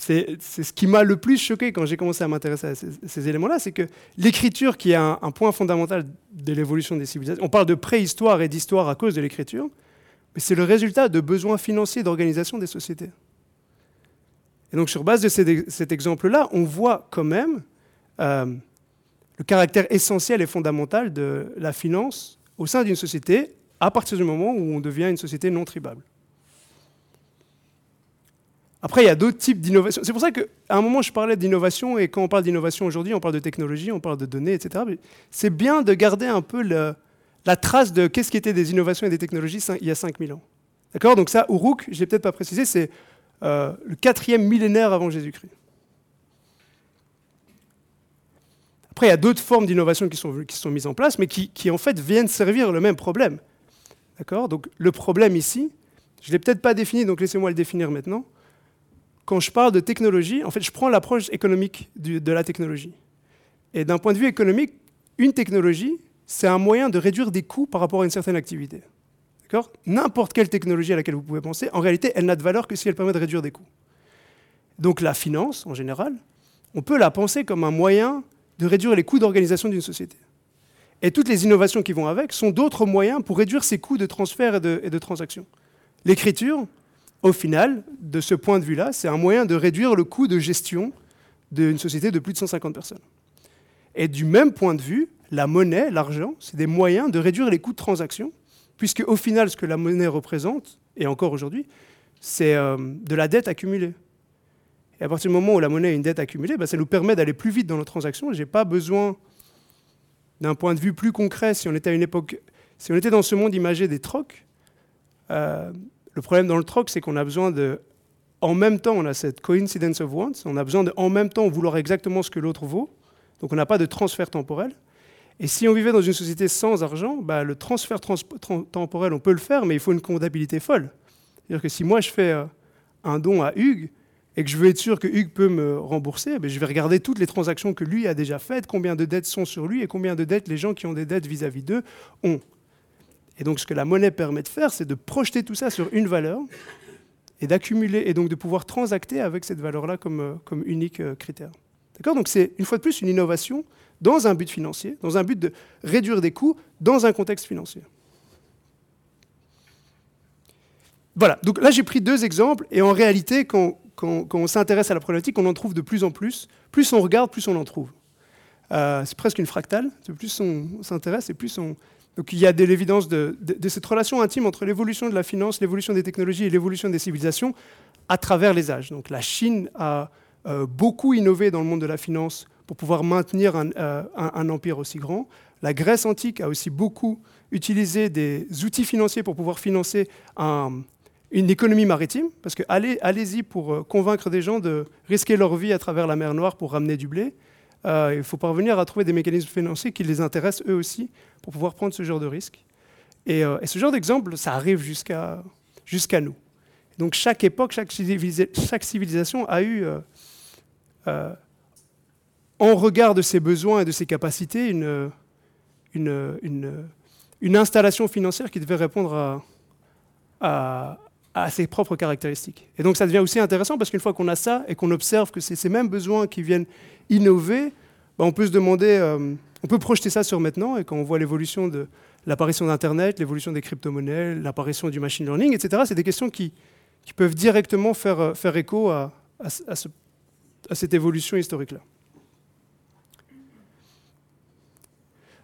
c'est ce qui m'a le plus choqué quand j'ai commencé à m'intéresser à ces, éléments-là, c'est que l'écriture, qui est un, point fondamental de l'évolution des civilisations, on parle de préhistoire et d'histoire à cause de l'écriture, mais c'est le résultat de besoins financiers d'organisation des sociétés. Et donc sur base de cet exemple-là, on voit quand même euh, le caractère essentiel et fondamental de la finance au sein d'une société à partir du moment où on devient une société non tribable. Après, il y a d'autres types d'innovation. C'est pour ça qu'à un moment, je parlais d'innovation, et quand on parle d'innovation aujourd'hui, on parle de technologie, on parle de données, etc. C'est bien de garder un peu la trace de qu'est-ce qui était des innovations et des technologies il y a 5000 ans. D'accord? Donc ça, Uruk, je ne l'ai peut-être pas précisé, c'est euh, le quatrième millénaire avant Jésus-Christ. Après, il y a d'autres formes d'innovation qui sont, mises en place, mais qui, qui, en fait viennent servir le même problème. D'accord? Donc le problème ici, je ne l'ai peut-être pas défini, donc laissez-moi le définir maintenant quand je parle de technologie, en fait, je prends l'approche économique de la technologie. Et d'un point de vue économique, une technologie, c'est un moyen de réduire des coûts par rapport à une certaine activité. N'importe quelle technologie à laquelle vous pouvez penser, en réalité, elle n'a de valeur que si elle permet de réduire des coûts. Donc la finance, en général, on peut la penser comme un moyen de réduire les coûts d'organisation d'une société. Et toutes les innovations qui vont avec sont d'autres moyens pour réduire ces coûts de transfert et de, et de transaction. L'écriture, au final, de ce point de vue-là, c'est un moyen de réduire le coût de gestion d'une société de plus de 150 personnes. Et du même point de vue, la monnaie, l'argent, c'est des moyens de réduire les coûts de transaction, puisque au final, ce que la monnaie représente, et encore aujourd'hui, c'est euh, de la dette accumulée. Et à partir du moment où la monnaie est une dette accumulée, bah, ça nous permet d'aller plus vite dans nos transactions. Je n'ai pas besoin d'un point de vue plus concret, si on était à une époque, si on était dans ce monde imagé des trocs, euh, le problème dans le troc, c'est qu'on a besoin de. En même temps, on a cette coincidence of wants, on a besoin de en même temps vouloir exactement ce que l'autre vaut. Donc on n'a pas de transfert temporel. Et si on vivait dans une société sans argent, bah, le transfert temporel, on peut le faire, mais il faut une comptabilité folle. C'est-à-dire que si moi je fais euh, un don à Hugues et que je veux être sûr que Hugues peut me rembourser, bah, je vais regarder toutes les transactions que lui a déjà faites, combien de dettes sont sur lui et combien de dettes les gens qui ont des dettes vis-à-vis d'eux ont. Et donc ce que la monnaie permet de faire, c'est de projeter tout ça sur une valeur et d'accumuler et donc de pouvoir transacter avec cette valeur-là comme, euh, unique euh, critère. D'accord? Donc c'est une fois de plus une innovation dans un but financier, dans un but de réduire des coûts dans un contexte financier. Voilà, donc là j'ai pris deux exemples, et en réalité, quand, quand, on s'intéresse à la problématique, on en trouve de plus en plus. Plus on regarde, plus on en trouve. Euh, c'est presque une fractale, plus on s'intéresse et plus on, donc il y a de l'évidence de, cette relation intime entre l'évolution de la finance, l'évolution des technologies et l'évolution des civilisations à travers les âges. Donc la Chine a euh, beaucoup innové dans le monde de la finance pour pouvoir maintenir euh, un, empire aussi grand. La Grèce antique a aussi beaucoup utilisé des outils financiers pour pouvoir financer une économie maritime, parce que allez, allez-y pour euh, convaincre des gens de risquer leur vie à travers la mer Noire pour ramener du blé. Euh, il faut parvenir à trouver des mécanismes financiers qui les intéressent eux aussi pour pouvoir prendre ce genre de risque. Et, euh, ce genre d'exemple, ça arrive jusqu'à nous. Donc chaque époque, chaque, civilisation a eu, euh, en regard de ses besoins et de ses capacités, une, une, installation financière qui devait répondre à, à, ses propres caractéristiques. Et donc ça devient aussi intéressant parce qu'une fois qu'on a ça et qu'on observe que c'est ces mêmes besoins qui viennent innover, bah, on peut se demander, euh, on peut projeter ça sur maintenant, et quand on voit l'évolution de l'apparition d'Internet, l'évolution des crypto-monnaies, l'apparition du machine learning, etc., c'est des questions qui, peuvent directement faire, euh, écho à, cette évolution historique-là.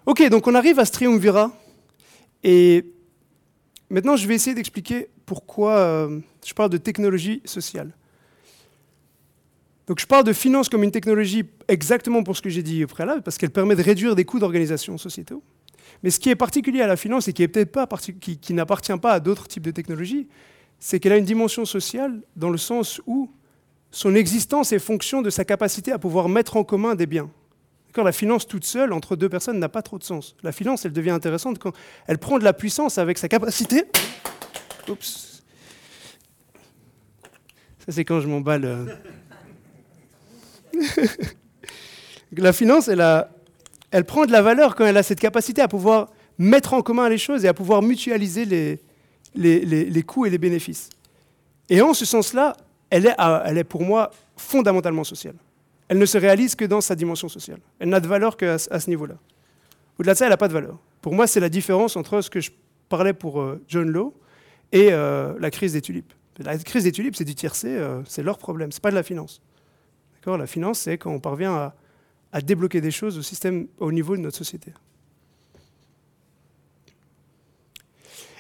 Ok, donc on arrive à ce et maintenant je vais essayer d'expliquer pourquoi euh, je parle de technologie sociale. Donc je parle de finance comme une technologie exactement pour ce que j'ai dit au préalable, parce qu'elle permet de réduire des coûts d'organisation sociétaux. Mais ce qui est particulier à la finance et qui n'appartient pas à d'autres types de technologies, c'est qu'elle a une dimension sociale dans le sens où son existence est fonction de sa capacité à pouvoir mettre en commun des biens. La finance toute seule, entre deux personnes, n'a pas trop de sens. La finance, elle devient intéressante quand elle prend de la puissance avec sa capacité. Oups. Ça, c'est quand je m'emballe. La finance, elle, prend de la valeur quand elle a cette capacité à pouvoir mettre en commun les choses et à pouvoir mutualiser les, coûts et les bénéfices. Et en ce sens-là, elle est, pour moi fondamentalement sociale. Elle ne se réalise que dans sa dimension sociale. Elle n'a de valeur qu'à ce niveau-là. Au-delà de ça, elle n'a pas de valeur. Pour moi, c'est la différence entre ce que je parlais pour euh, John Law et euh, la crise des tulipes. La crise des tulipes, c'est du tiercé, euh, c'est leur problème, ce n'est pas de la finance. La finance, c'est quand on parvient à, débloquer des choses au, système, au niveau de notre société.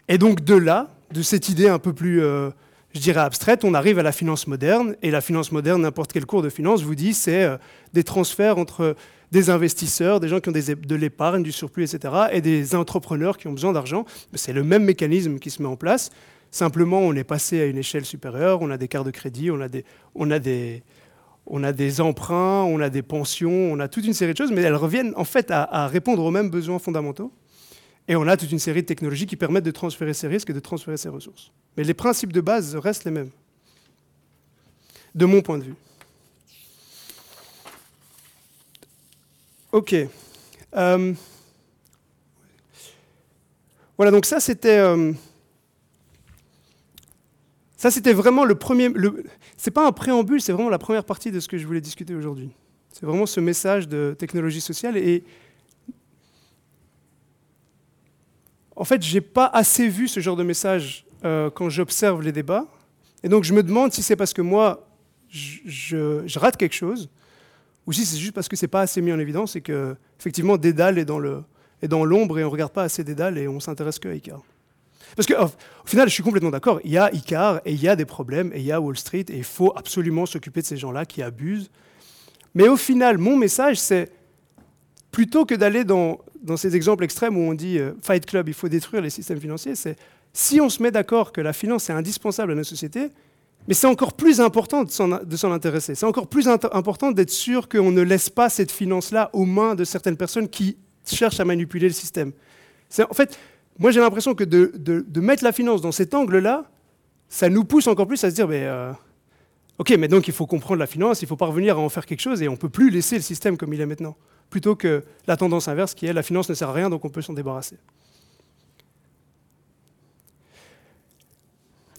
Et donc de là, de cette idée un peu plus, euh, je dirais, abstraite, on arrive à la finance moderne. Et la finance moderne, n'importe quel cours de finance vous dit, c'est euh, des transferts entre des investisseurs, des gens qui ont de l'épargne, du surplus, etc., et des entrepreneurs qui ont besoin d'argent. C'est le même mécanisme qui se met en place. Simplement, on est passé à une échelle supérieure, on a des cartes de crédit, on a des, on a des, on a des emprunts, on a des pensions, on a toute une série de choses, mais elles reviennent en fait à, répondre aux mêmes besoins fondamentaux. Et on a toute une série de technologies qui permettent de transférer ces risques et de transférer ces ressources. Mais les principes de base restent les mêmes, de mon point de vue. OK. Euh, voilà, donc ça c'était... Euh, ça, c'était vraiment le premier. Le, c'est pas un préambule, c'est vraiment la première partie de ce que je voulais discuter aujourd'hui. C'est vraiment ce message de technologie sociale. Et en fait, j'ai pas assez vu ce genre de message euh, quand j'observe les débats. Et donc, je me demande si c'est parce que moi, je, rate quelque chose, ou si c'est juste parce que c'est pas assez mis en évidence et que, effectivement, Dédale est dans, le, est dans l'ombre et on regarde pas assez Dédale et on s'intéresse que à Icar. Parce qu'au au final, je suis complètement d'accord. Il y a Icar et il y a des problèmes et il y a Wall Street et il faut absolument s'occuper de ces gens-là qui abusent. Mais au final, mon message, c'est plutôt que d'aller dans, dans, ces exemples extrêmes où on dit euh, Fight Club, il faut détruire les systèmes financiers, c'est si on se met d'accord que la finance est indispensable à nos sociétés, mais c'est encore plus important de s'en intéresser. C'est encore plus important d'être sûr qu'on ne laisse pas cette finance-là aux mains de certaines personnes qui cherchent à manipuler le système. En fait, moi, j'ai l'impression que de, mettre la finance dans cet angle-là, ça nous pousse encore plus à se dire, mais, euh, ok, mais donc il faut comprendre la finance, il faut parvenir à en faire quelque chose et on ne peut plus laisser le système comme il est maintenant, plutôt que la tendance inverse qui est la finance ne sert à rien, donc on peut s'en débarrasser.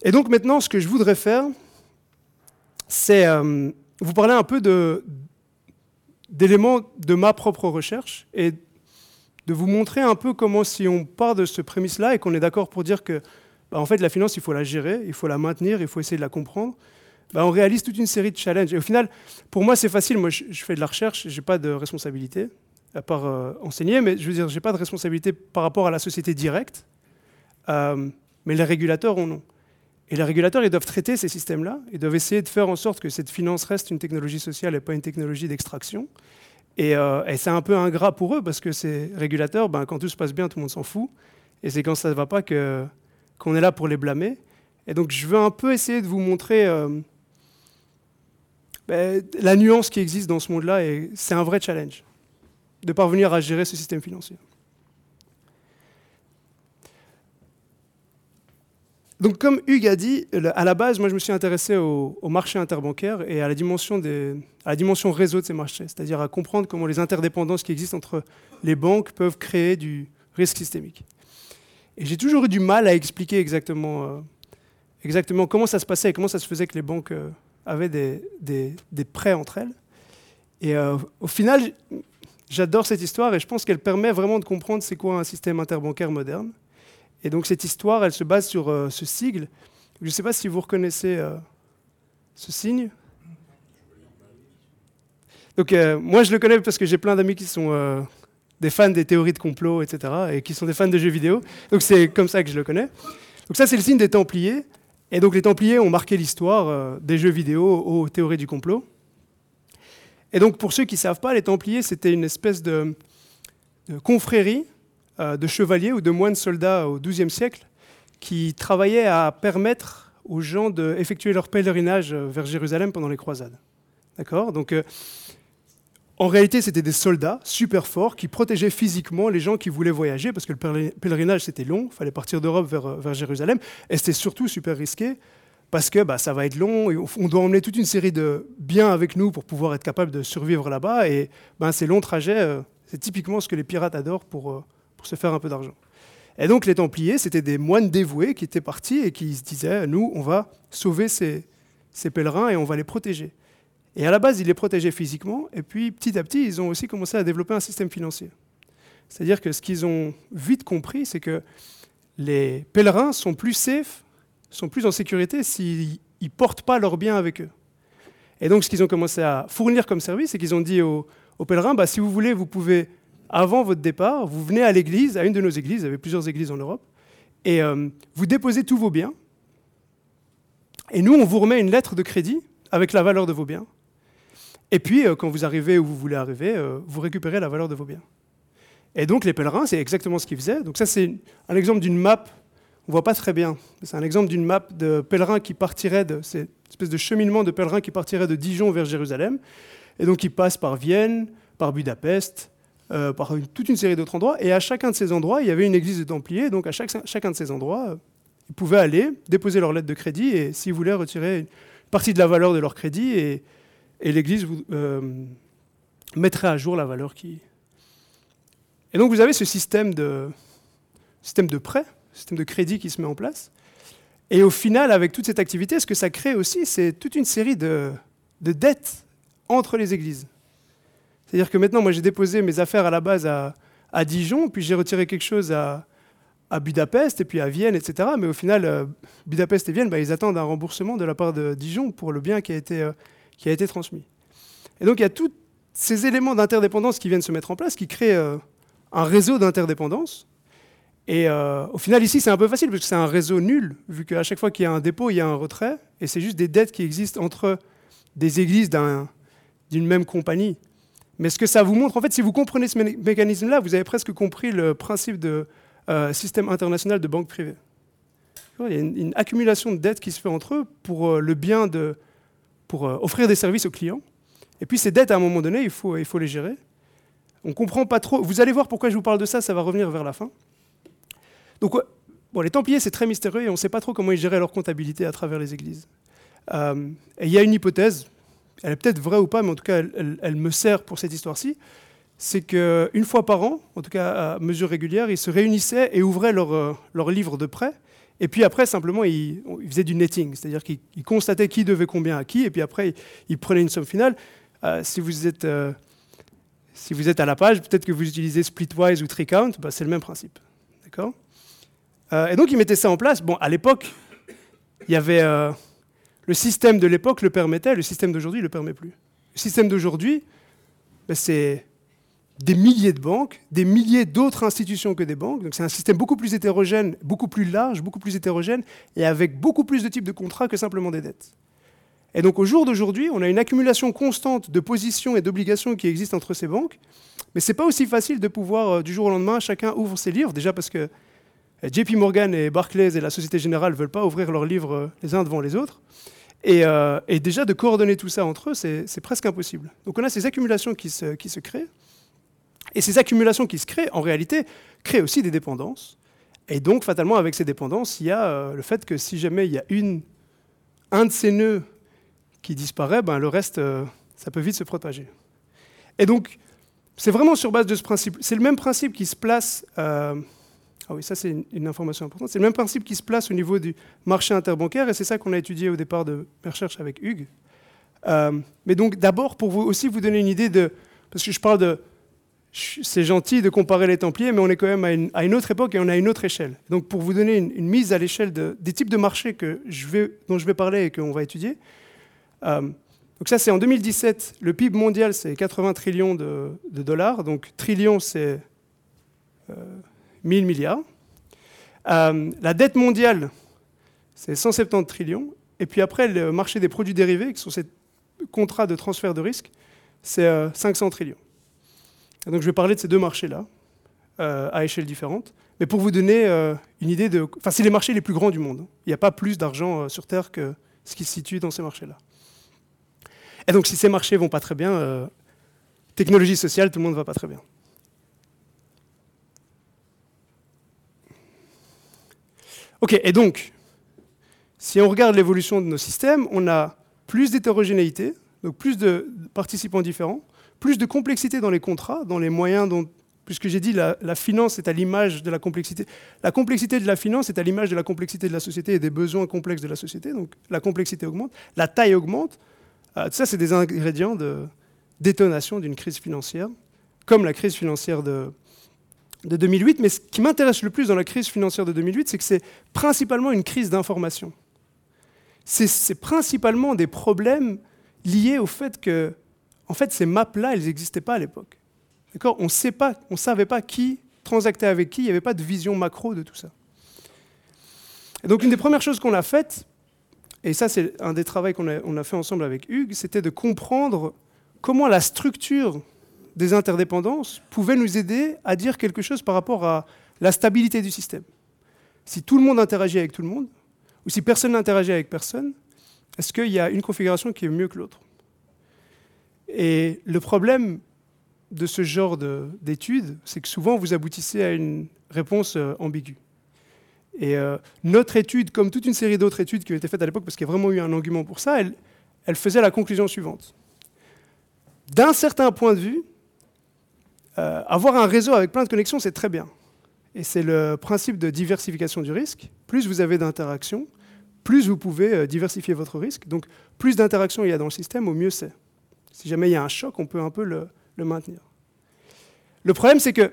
Et donc maintenant, ce que je voudrais faire, c'est euh, vous parler un peu d'éléments de ma propre recherche et de vous montrer un peu comment, si on part de ce prémisse-là et qu'on est d'accord pour dire que, bah, en fait, la finance, il faut la gérer, il faut la maintenir, il faut essayer de la comprendre, bah, on réalise toute une série de challenges. Et au final, pour moi, c'est facile. Moi, je, fais de la recherche, je n'ai pas de responsabilité, à part euh, enseigner, mais je veux dire, je n'ai pas de responsabilité par rapport à la société directe, euh, mais les régulateurs en ont. Et les régulateurs, ils doivent traiter ces systèmes-là, ils doivent essayer de faire en sorte que cette finance reste une technologie sociale et pas une technologie d'extraction. Euh, et, c'est un peu ingrat pour eux parce que ces régulateurs, ben, quand tout se passe bien, tout le monde s'en fout. Et c'est quand ça ne va pas qu'on est là pour les blâmer. Et donc je veux un peu essayer de vous montrer euh, ben, la nuance qui existe dans ce monde-là. Et c'est un vrai challenge de parvenir à gérer ce système financier. Donc, comme Hugues a dit, à la base, moi, je me suis intéressé au, marché interbancaire et à la, dimension réseau de ces marchés, c'est-à-dire à comprendre comment les interdépendances qui existent entre les banques peuvent créer du risque systémique. Et j'ai toujours eu du mal à expliquer exactement, euh, comment ça se passait et comment ça se faisait que les banques euh, avaient des, prêts entre elles. Et euh, au final, j'adore cette histoire et je pense qu'elle permet vraiment de comprendre c'est quoi un système interbancaire moderne. Et donc cette histoire, elle se base sur euh, ce sigle. Je ne sais pas si vous reconnaissez euh, ce signe. Donc euh, moi, je le connais parce que j'ai plein d'amis qui sont des fans des théories de complot, etc., et qui sont des fans de jeux vidéo. Donc c'est comme ça que je le connais. Donc ça, c'est le signe des Templiers. Et donc les Templiers ont marqué l'histoire des jeux vidéo aux théories du complot. Et donc pour ceux qui ne savent pas, les Templiers, c'était une espèce de confrérie de chevaliers ou de moines soldats au XIIe siècle qui travaillaient à permettre aux gens d'effectuer leur pèlerinage vers Jérusalem pendant les croisades. D'accord? Donc, euh, en réalité, c'était des soldats super forts qui protégeaient physiquement les gens qui voulaient voyager, parce que le pèlerinage, c'était long, il fallait partir d'Europe vers, Jérusalem, et c'était surtout super risqué, parce que bah, ça va être long, et on doit emmener toute une série de biens avec nous pour pouvoir être capable de survivre là-bas, et ben, ces longs trajets, euh, c'est typiquement ce que les pirates adorent pour, euh, pour se faire un peu d'argent. Et donc les Templiers, c'était des moines dévoués qui étaient partis et qui se disaient, nous, on va sauver ces, pèlerins et on va les protéger. Et à la base, ils les protégeaient physiquement, et puis petit à petit, ils ont aussi commencé à développer un système financier. C'est-à-dire que ce qu'ils ont vite compris, c'est que les pèlerins sont plus safe, sont plus en sécurité s'ils ne portent pas leurs biens avec eux. Et donc, ce qu'ils ont commencé à fournir comme service, c'est qu'ils ont dit aux, pèlerins, bah, si vous voulez, vous pouvez, avant votre départ, vous venez à l'église, à une de nos églises, il y avait plusieurs églises en Europe, et euh, vous déposez tous vos biens, et nous, on vous remet une lettre de crédit avec la valeur de vos biens. Et puis, euh, quand vous arrivez où vous voulez arriver, euh, vous récupérez la valeur de vos biens. Et donc, les pèlerins, c'est exactement ce qu'ils faisaient. Donc, ça, c'est un exemple d'une map. On voit pas très bien. C'est un exemple d'une map de pèlerins qui partiraient de cette espèce de cheminement de pèlerins qui partiraient de Dijon vers Jérusalem. Et donc, ils passent par Vienne, par Budapest, euh, par toute une série d'autres endroits. Et à chacun de ces endroits, il y avait une église de Templiers. Donc, à chacun de ces endroits, ils pouvaient aller déposer leur lettre de crédit et s'ils voulaient retirer une partie de la valeur de leur crédit et et l'Église euh, mettrait à jour la valeur qui... Et donc vous avez ce système de, système de prêt, système de crédit qui se met en place. Et au final, avec toute cette activité, ce que ça crée aussi, c'est toute une série de, dettes entre les églises. C'est-à-dire que maintenant, moi, j'ai déposé mes affaires à la base à, Dijon, puis j'ai retiré quelque chose à, Budapest, et puis à Vienne, etc. Mais au final, euh, Budapest et Vienne, bah, ils attendent un remboursement de la part de Dijon pour le bien qui a été, euh, qui a été transmis. Et donc il y a tous ces éléments d'interdépendance qui viennent se mettre en place, qui créent euh, un réseau d'interdépendance. Et au final, ici, c'est un peu facile, parce que c'est un réseau nul, vu qu'à chaque fois qu'il y a un dépôt, il y a un retrait, et c'est juste des dettes qui existent entre des églises d'une même compagnie. Mais ce que ça vous montre, en fait, si vous comprenez ce mécanisme-là, vous avez presque compris le principe de euh, système international de banque privée. Il y a une, accumulation de dettes qui se fait entre eux pour le bien de, pour euh, offrir des services aux clients. Et puis ces dettes, à un moment donné, il faut, il faut les gérer. On ne comprend pas trop. Vous allez voir pourquoi je vous parle de ça, ça va revenir vers la fin. Donc, bon, les Templiers, c'est très mystérieux et on ne sait pas trop comment ils géraient leur comptabilité à travers les églises. Euh, et il y a une hypothèse, elle est peut-être vraie ou pas, mais en tout cas, elle, me sert pour cette histoire-ci. C'est qu'une fois par an, en tout cas à mesure régulière, ils se réunissaient et ouvraient leur, euh, leur livre de prêt et puis après, simplement, il, faisait du netting, c'est-à-dire qu'il constatait qui devait combien à qui, et puis après, il, prenait une somme finale. Euh, si, vous êtes, euh, si vous êtes à la page, peut-être que vous utilisez splitwise ou tree-count, bah, c'est le même principe. D'accord? Et donc, il mettait ça en place. Bon, à l'époque, il y avait... le système de l'époque le permettait, le système d'aujourd'hui ne le permet plus. Le système d'aujourd'hui, bah, c'est des milliers de banques, des milliers d'autres institutions que des banques. Donc c'est un système beaucoup plus hétérogène, beaucoup plus large, beaucoup plus hétérogène, et avec beaucoup plus de types de contrats que simplement des dettes. Et donc au jour d'aujourd'hui, on a une accumulation constante de positions et d'obligations qui existent entre ces banques, mais ce n'est pas aussi facile de pouvoir, euh, du jour au lendemain, chacun ouvre ses livres, déjà parce que euh, JP Morgan et Barclays et la Société Générale ne veulent pas ouvrir leurs livres euh, les uns devant les autres. Et, déjà, de coordonner tout ça entre eux, c'est presque impossible. Donc on a ces accumulations qui se, qui se créent. Et ces accumulations qui se créent, en réalité, créent aussi des dépendances. Et donc, fatalement, avec ces dépendances, il y a euh, le fait que si jamais il y a une, un de ces nœuds qui disparaît, ben, le reste, euh, ça peut vite se propager. Et donc, c'est vraiment sur base de ce principe. C'est le même principe qui se place. Euh, ah oui, ça c'est une, information importante. C'est le même principe qui se place au niveau du marché interbancaire, et c'est ça qu'on a étudié au départ de mes recherches avec Hugues. mais donc, d'abord, pour vous aussi vous donner une idée de. Parce que je parle de c'est gentil de comparer les Templiers, mais on est quand même à une, autre époque et on a une autre échelle. Donc pour vous donner une, mise à l'échelle des types de marchés dont je vais parler et qu'on va étudier, euh, donc ça c'est en 2017, le PIB mondial c'est 80 trillions de, dollars, donc trillion c'est 1000 euh, milliards. Euh, la dette mondiale c'est 170 trillions, et puis après le marché des produits dérivés, qui sont ces contrats de transfert de risque, c'est 500 trillions donc je vais parler de ces deux marchés-là. euh, à échelle différente. Mais pour vous donner euh, une idée de... Enfin, c'est les marchés les plus grands du monde. Il n'y a pas plus d'argent euh, sur Terre que ce qui se situe dans ces marchés-là. Et donc, si ces marchés vont pas très bien, euh, technologie sociale, tout le monde ne va pas très bien. Ok, et donc, si on regarde l'évolution de nos systèmes, on a plus d'hétérogénéité, donc plus de participants différents, plus de complexité dans les contrats, dans les moyens dont, puisque j'ai dit la, la finance est à l'image de la complexité, la complexité de la finance est à l'image de la complexité de la société et des besoins complexes de la société, donc la complexité augmente, la taille augmente, euh, ça c'est des ingrédients de détonation d'une crise financière, comme la crise financière de, de 2008, mais ce qui m'intéresse le plus dans la crise financière de 2008, c'est que c'est principalement une crise d'information. C'est principalement des problèmes liés au fait que, en fait, ces maps-là, elles n'existaient pas à l'époque. D'accord? On ne savait pas qui transactait avec qui, il n'y avait pas de vision macro de tout ça. Donc, une des premières choses qu'on a faites, et ça, c'est un des travaux qu'on a, on a fait ensemble avec Hugues, c'était de comprendre comment la structure des interdépendances pouvait nous aider à dire quelque chose par rapport à la stabilité du système. Si tout le monde interagit avec tout le monde, ou si personne n'interagit avec personne, est-ce qu'il y a une configuration qui est mieux que l'autre? Et le problème de ce genre d'études, c'est que souvent vous aboutissez à une réponse euh, ambiguë. Et euh, notre étude, comme toute une série d'autres études qui ont été faites à l'époque, parce qu'il y a vraiment eu un argument pour ça, elle, elle faisait la conclusion suivante. D'un certain point de vue, euh, avoir un réseau avec plein de connexions, c'est très bien. Et c'est le principe de diversification du risque. Plus vous avez d'interactions, plus vous pouvez euh, diversifier votre risque. Donc, plus d'interactions il y a dans le système, au mieux c'est. Si jamais il y a un choc, on peut un peu le, maintenir. Le problème, c'est que,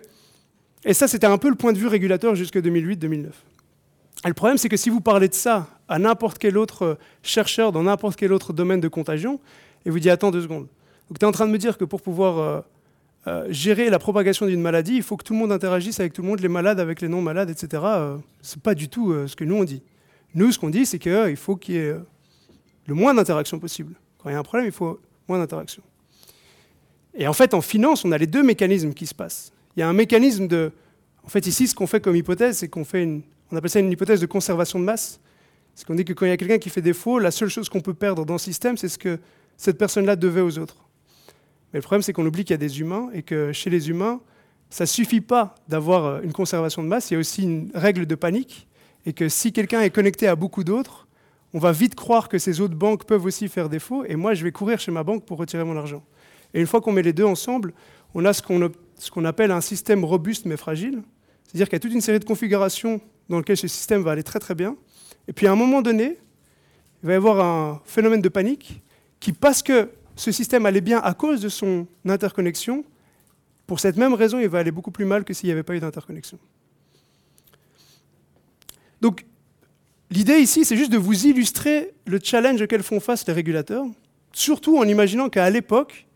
et ça c'était un peu le point de vue régulateur jusqu'en 2008-2009. Le problème, c'est que si vous parlez de ça à n'importe quel autre euh, chercheur dans n'importe quel autre domaine de contagion, et vous dites attends deux secondes. Donc tu es en train de me dire que pour pouvoir euh, euh, gérer la propagation d'une maladie, il faut que tout le monde interagisse avec tout le monde, les malades avec les non-malades, etc. Euh, c'est pas du tout euh, ce que nous on dit. Nous, ce qu'on dit, c'est qu'il faut qu'il y ait le moins d'interactions possible. Quand il y a un problème, il faut moins d'interactions. Et en fait, en finance, on a les deux mécanismes qui se passent. Il y a un mécanisme de... En fait, ici, ce qu'on fait comme hypothèse, c'est qu'on fait. On appelle ça une hypothèse de conservation de masse. C'est qu'on dit que quand il y a quelqu'un qui fait défaut, la seule chose qu'on peut perdre dans le système, c'est ce que cette personne-là devait aux autres. Mais le problème, c'est qu'on oublie qu'il y a des humains et que chez les humains, ça ne suffit pas d'avoir une conservation de masse, il y a aussi une règle de panique. Et que si quelqu'un est connecté à beaucoup d'autres, on va vite croire que ces autres banques peuvent aussi faire défaut, et moi, je vais courir chez ma banque pour retirer mon argent. Et une fois qu'on met les deux ensemble, on a ce qu'on qu appelle un système robuste mais fragile. C'est-à-dire qu'il y a toute une série de configurations dans lesquelles ce système va aller très très bien. Et puis à un moment donné, il va y avoir un phénomène de panique qui, parce que ce système allait bien à cause de son interconnexion, pour cette même raison, il va aller beaucoup plus mal que s'il n'y avait pas eu d'interconnexion. Donc, l'idée ici, c'est juste de vous illustrer le challenge auquel font face les régulateurs, surtout en imaginant qu'à l'époque,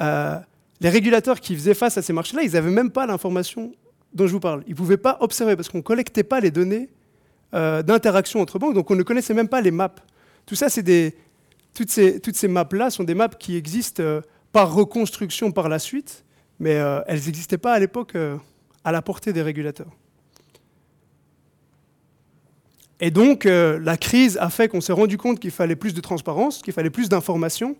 euh, les régulateurs qui faisaient face à ces marchés-là, ils n'avaient même pas l'information dont je vous parle. Ils ne pouvaient pas observer parce qu'on ne collectait pas les données euh, d'interaction entre banques, donc on ne connaissait même pas les maps. Tout ça, c'est des, toutes ces, maps-là sont des maps qui existent euh, par reconstruction par la suite, mais euh, elles n'existaient pas à l'époque euh, à la portée des régulateurs. Et donc, la crise a fait qu'on s'est rendu compte qu'il fallait plus de transparence, qu'il fallait plus d'informations.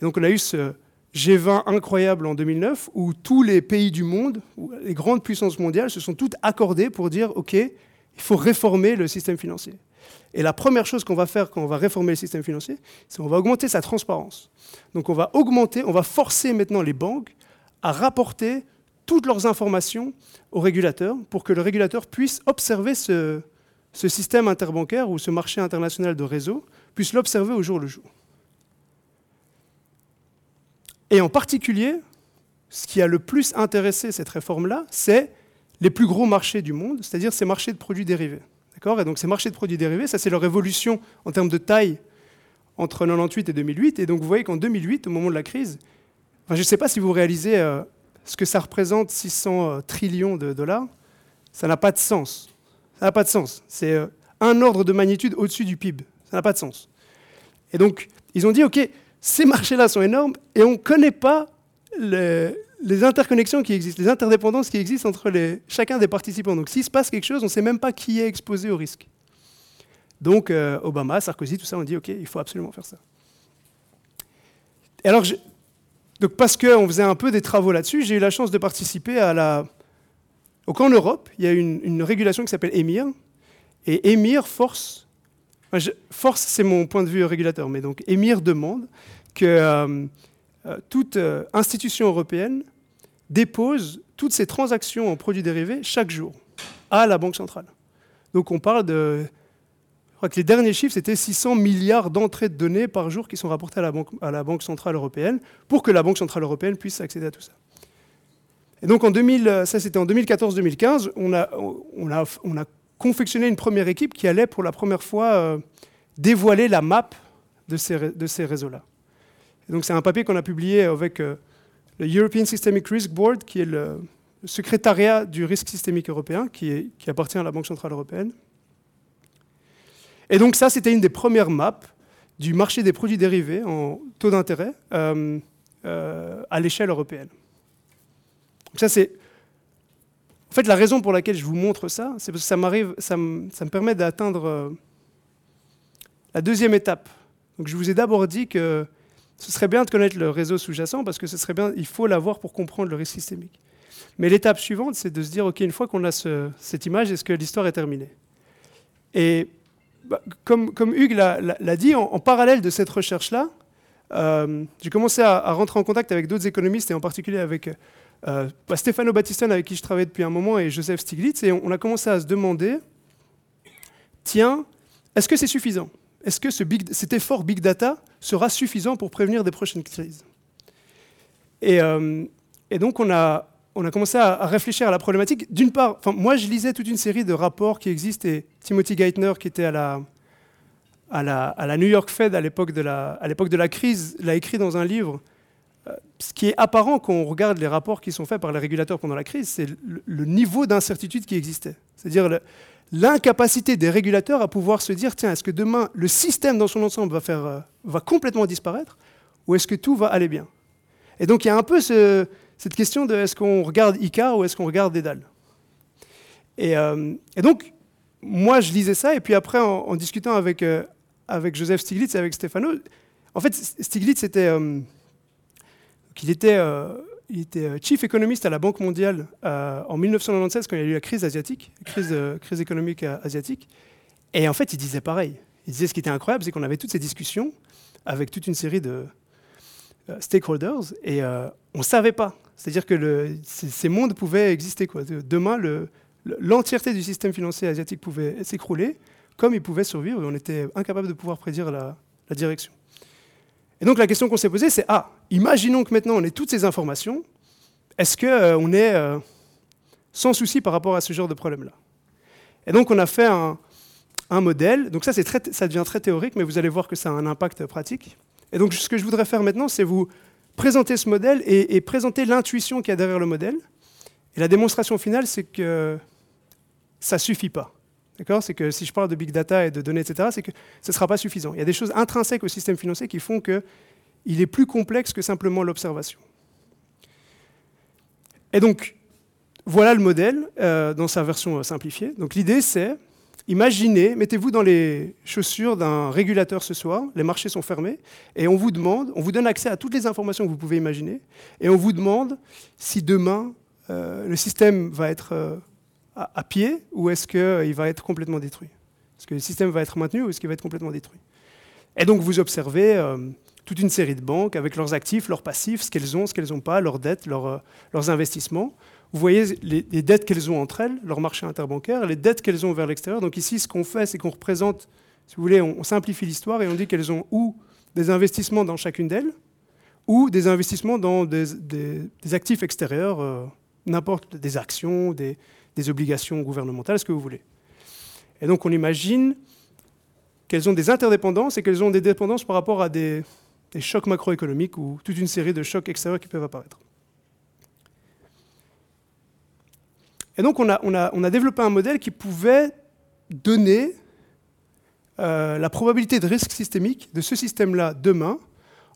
Et donc, on a eu ce G20 incroyable en 2009, où tous les pays du monde, les grandes puissances mondiales, se sont toutes accordées pour dire, OK, il faut réformer le système financier. Et la première chose qu'on va faire quand on va réformer le système financier, c'est qu'on va augmenter sa transparence. Donc on va augmenter, on va forcer maintenant les banques à rapporter toutes leurs informations au régulateur pour que le régulateur puisse observer ce, système interbancaire ou ce marché international de réseau, puisse l'observer au jour le jour. Et en particulier, ce qui a le plus intéressé cette réforme-là, c'est les plus gros marchés du monde, c'est-à-dire ces marchés de produits dérivés. Et donc ces marchés de produits dérivés, ça c'est leur évolution en termes de taille entre 98 et 2008. Et donc vous voyez qu'en 2008, au moment de la crise, enfin, je ne sais pas si vous réalisez euh, ce que ça représente, 600 euh, trillions de dollars, ça n'a pas de sens. Ça n'a pas de sens. C'est euh, un ordre de magnitude au-dessus du PIB. Ça n'a pas de sens. Et donc ils ont dit, OK, ces marchés-là sont énormes et on ne connaît pas les, interconnexions qui existent, les interdépendances qui existent entre chacun des participants. Donc s'il se passe quelque chose, on ne sait même pas qui est exposé au risque. Donc euh, Obama, Sarkozy, tout ça, on dit OK, il faut absolument faire ça. Et alors, donc parce qu'on faisait un peu des travaux là-dessus, j'ai eu la chance de participer à la. Donc en Europe, il y a une, régulation qui s'appelle EMIR, et EMIR force. force, c'est mon point de vue régulateur, mais donc EMIR demande que euh, toute euh, institution européenne dépose toutes ses transactions en produits dérivés chaque jour à la Banque centrale. Donc on parle de... Je crois que les derniers chiffres, c'était 600 milliards d'entrées de données par jour qui sont rapportées à la, Banque, centrale européenne pour que la Banque centrale européenne puisse accéder à tout ça. Et donc en 2000, ça c'était en 2014-2015, on a, on, a, on a, confectionné une première équipe qui allait pour la première fois euh, dévoiler la map de ces réseaux-là. Donc c'est un papier qu'on a publié avec euh, le European Systemic Risk Board, qui est le, secrétariat du risque systémique européen, qui, appartient à la Banque Centrale Européenne. Et donc ça, c'était une des premières maps du marché des produits dérivés en taux d'intérêt euh, euh, à l'échelle européenne. Donc ça, c'est... En fait, la raison pour laquelle je vous montre ça, c'est parce que ça, m'arrive, me, ça me permet d'atteindre la deuxième étape. Donc je vous ai d'abord dit que ce serait bien de connaître le réseau sous-jacent parce que ce serait bien, il faut l'avoir pour comprendre le risque systémique. Mais l'étape suivante, c'est de se dire, OK, une fois qu'on a ce, cette image, est-ce que l'histoire est terminée? Et bah, comme, Hugues l'a dit, en, parallèle de cette recherche-là, euh, j'ai commencé à, rentrer en contact avec d'autres économistes et en particulier avec euh, bah, Stefano avec qui je travaille depuis un moment, et Joseph Stiglitz, et on, a commencé à se demander, tiens, est-ce que c'est suffisant? Est-ce que cet effort big data sera suffisant pour prévenir des prochaines crises et, euh, donc on a, commencé à, réfléchir à la problématique. D'une part, moi je lisais toute une série de rapports qui existent et Timothy Geithner qui était à la, New York Fed à l'époque de, la, crise l'a écrit dans un livre. Euh, ce qui est apparent quand on regarde les rapports qui sont faits par les régulateurs pendant la crise, c'est le niveau d'incertitude qui existait. C'est-à-dire l'incapacité des régulateurs à pouvoir se dire tiens, est-ce que demain le système dans son ensemble va, faire, euh, va complètement disparaître ou est-ce que tout va aller bien? Et donc il y a un peu ce, cette question de est-ce qu'on regarde Icar ou est-ce qu'on regarde Dédale? Et, euh, et, donc, moi je lisais ça et puis après en, discutant avec, euh, avec Joseph Stiglitz et avec Stefano, en fait Stiglitz était. Qu'il était il était chief économiste à la Banque mondiale euh, en 1996 quand il y a eu la crise asiatique, crise, euh, économique euh, asiatique. Et en fait, il disait pareil. Il disait ce qui était incroyable, c'est qu'on avait toutes ces discussions avec toute une série de euh, stakeholders et euh, on ne savait pas. C'est-à-dire que ces mondes pouvaient exister. Quoi. Demain, l'entièreté du système financier asiatique pouvait s'écrouler, comme il pouvait survivre, et on était incapable de pouvoir prédire la direction. Et donc la question qu'on s'est posée, c'est ah, imaginons que maintenant on ait toutes ces informations, est-ce qu'on euh, est euh, sans souci par rapport à ce genre de problème-là? Et donc on a fait un, modèle. Donc ça, très, ça devient très théorique, mais vous allez voir que ça a un impact pratique. Et donc ce que je voudrais faire maintenant, c'est vous présenter ce modèle et, et présenter l'intuition qu'il y a derrière le modèle. Et la démonstration finale, c'est que ça suffit pas. D'accord? C'est que si je parle de big data et de données, etc., c'est que ce ne sera pas suffisant. Il y a des choses intrinsèques au système financier qui font qu'il est plus complexe que simplement l'observation. Et donc, voilà le modèle euh, dans sa version simplifiée. Donc l'idée, c'est, imaginez, mettez-vous dans les chaussures d'un régulateur ce soir, les marchés sont fermés, et on vous demande, on vous donne accès à toutes les informations que vous pouvez imaginer, et on vous demande si demain, euh, le système va être... Euh, à pied ou est-ce qu'il va être complètement détruit? Est-ce que le système va être maintenu ou est-ce qu'il va être complètement détruit? Et donc vous observez euh, toute une série de banques avec leurs actifs, leurs passifs, ce qu'elles ont, ce qu'elles n'ont pas, leurs dettes, leurs, euh, investissements. Vous voyez les, dettes qu'elles ont entre elles, leur marché interbancaire, les dettes qu'elles ont vers l'extérieur. Donc ici, ce qu'on fait, c'est qu'on représente, si vous voulez, on, simplifie l'histoire et on dit qu'elles ont ou des investissements dans chacune d'elles, ou des investissements dans des, actifs extérieurs, euh, n'importe des actions, des, des obligations gouvernementales, ce que vous voulez. Et donc on imagine qu'elles ont des interdépendances et qu'elles ont des dépendances par rapport à des, chocs macroéconomiques ou toute une série de chocs extérieurs qui peuvent apparaître. Et donc on a, développé un modèle qui pouvait donner euh, la probabilité de risque systémique de ce système-là demain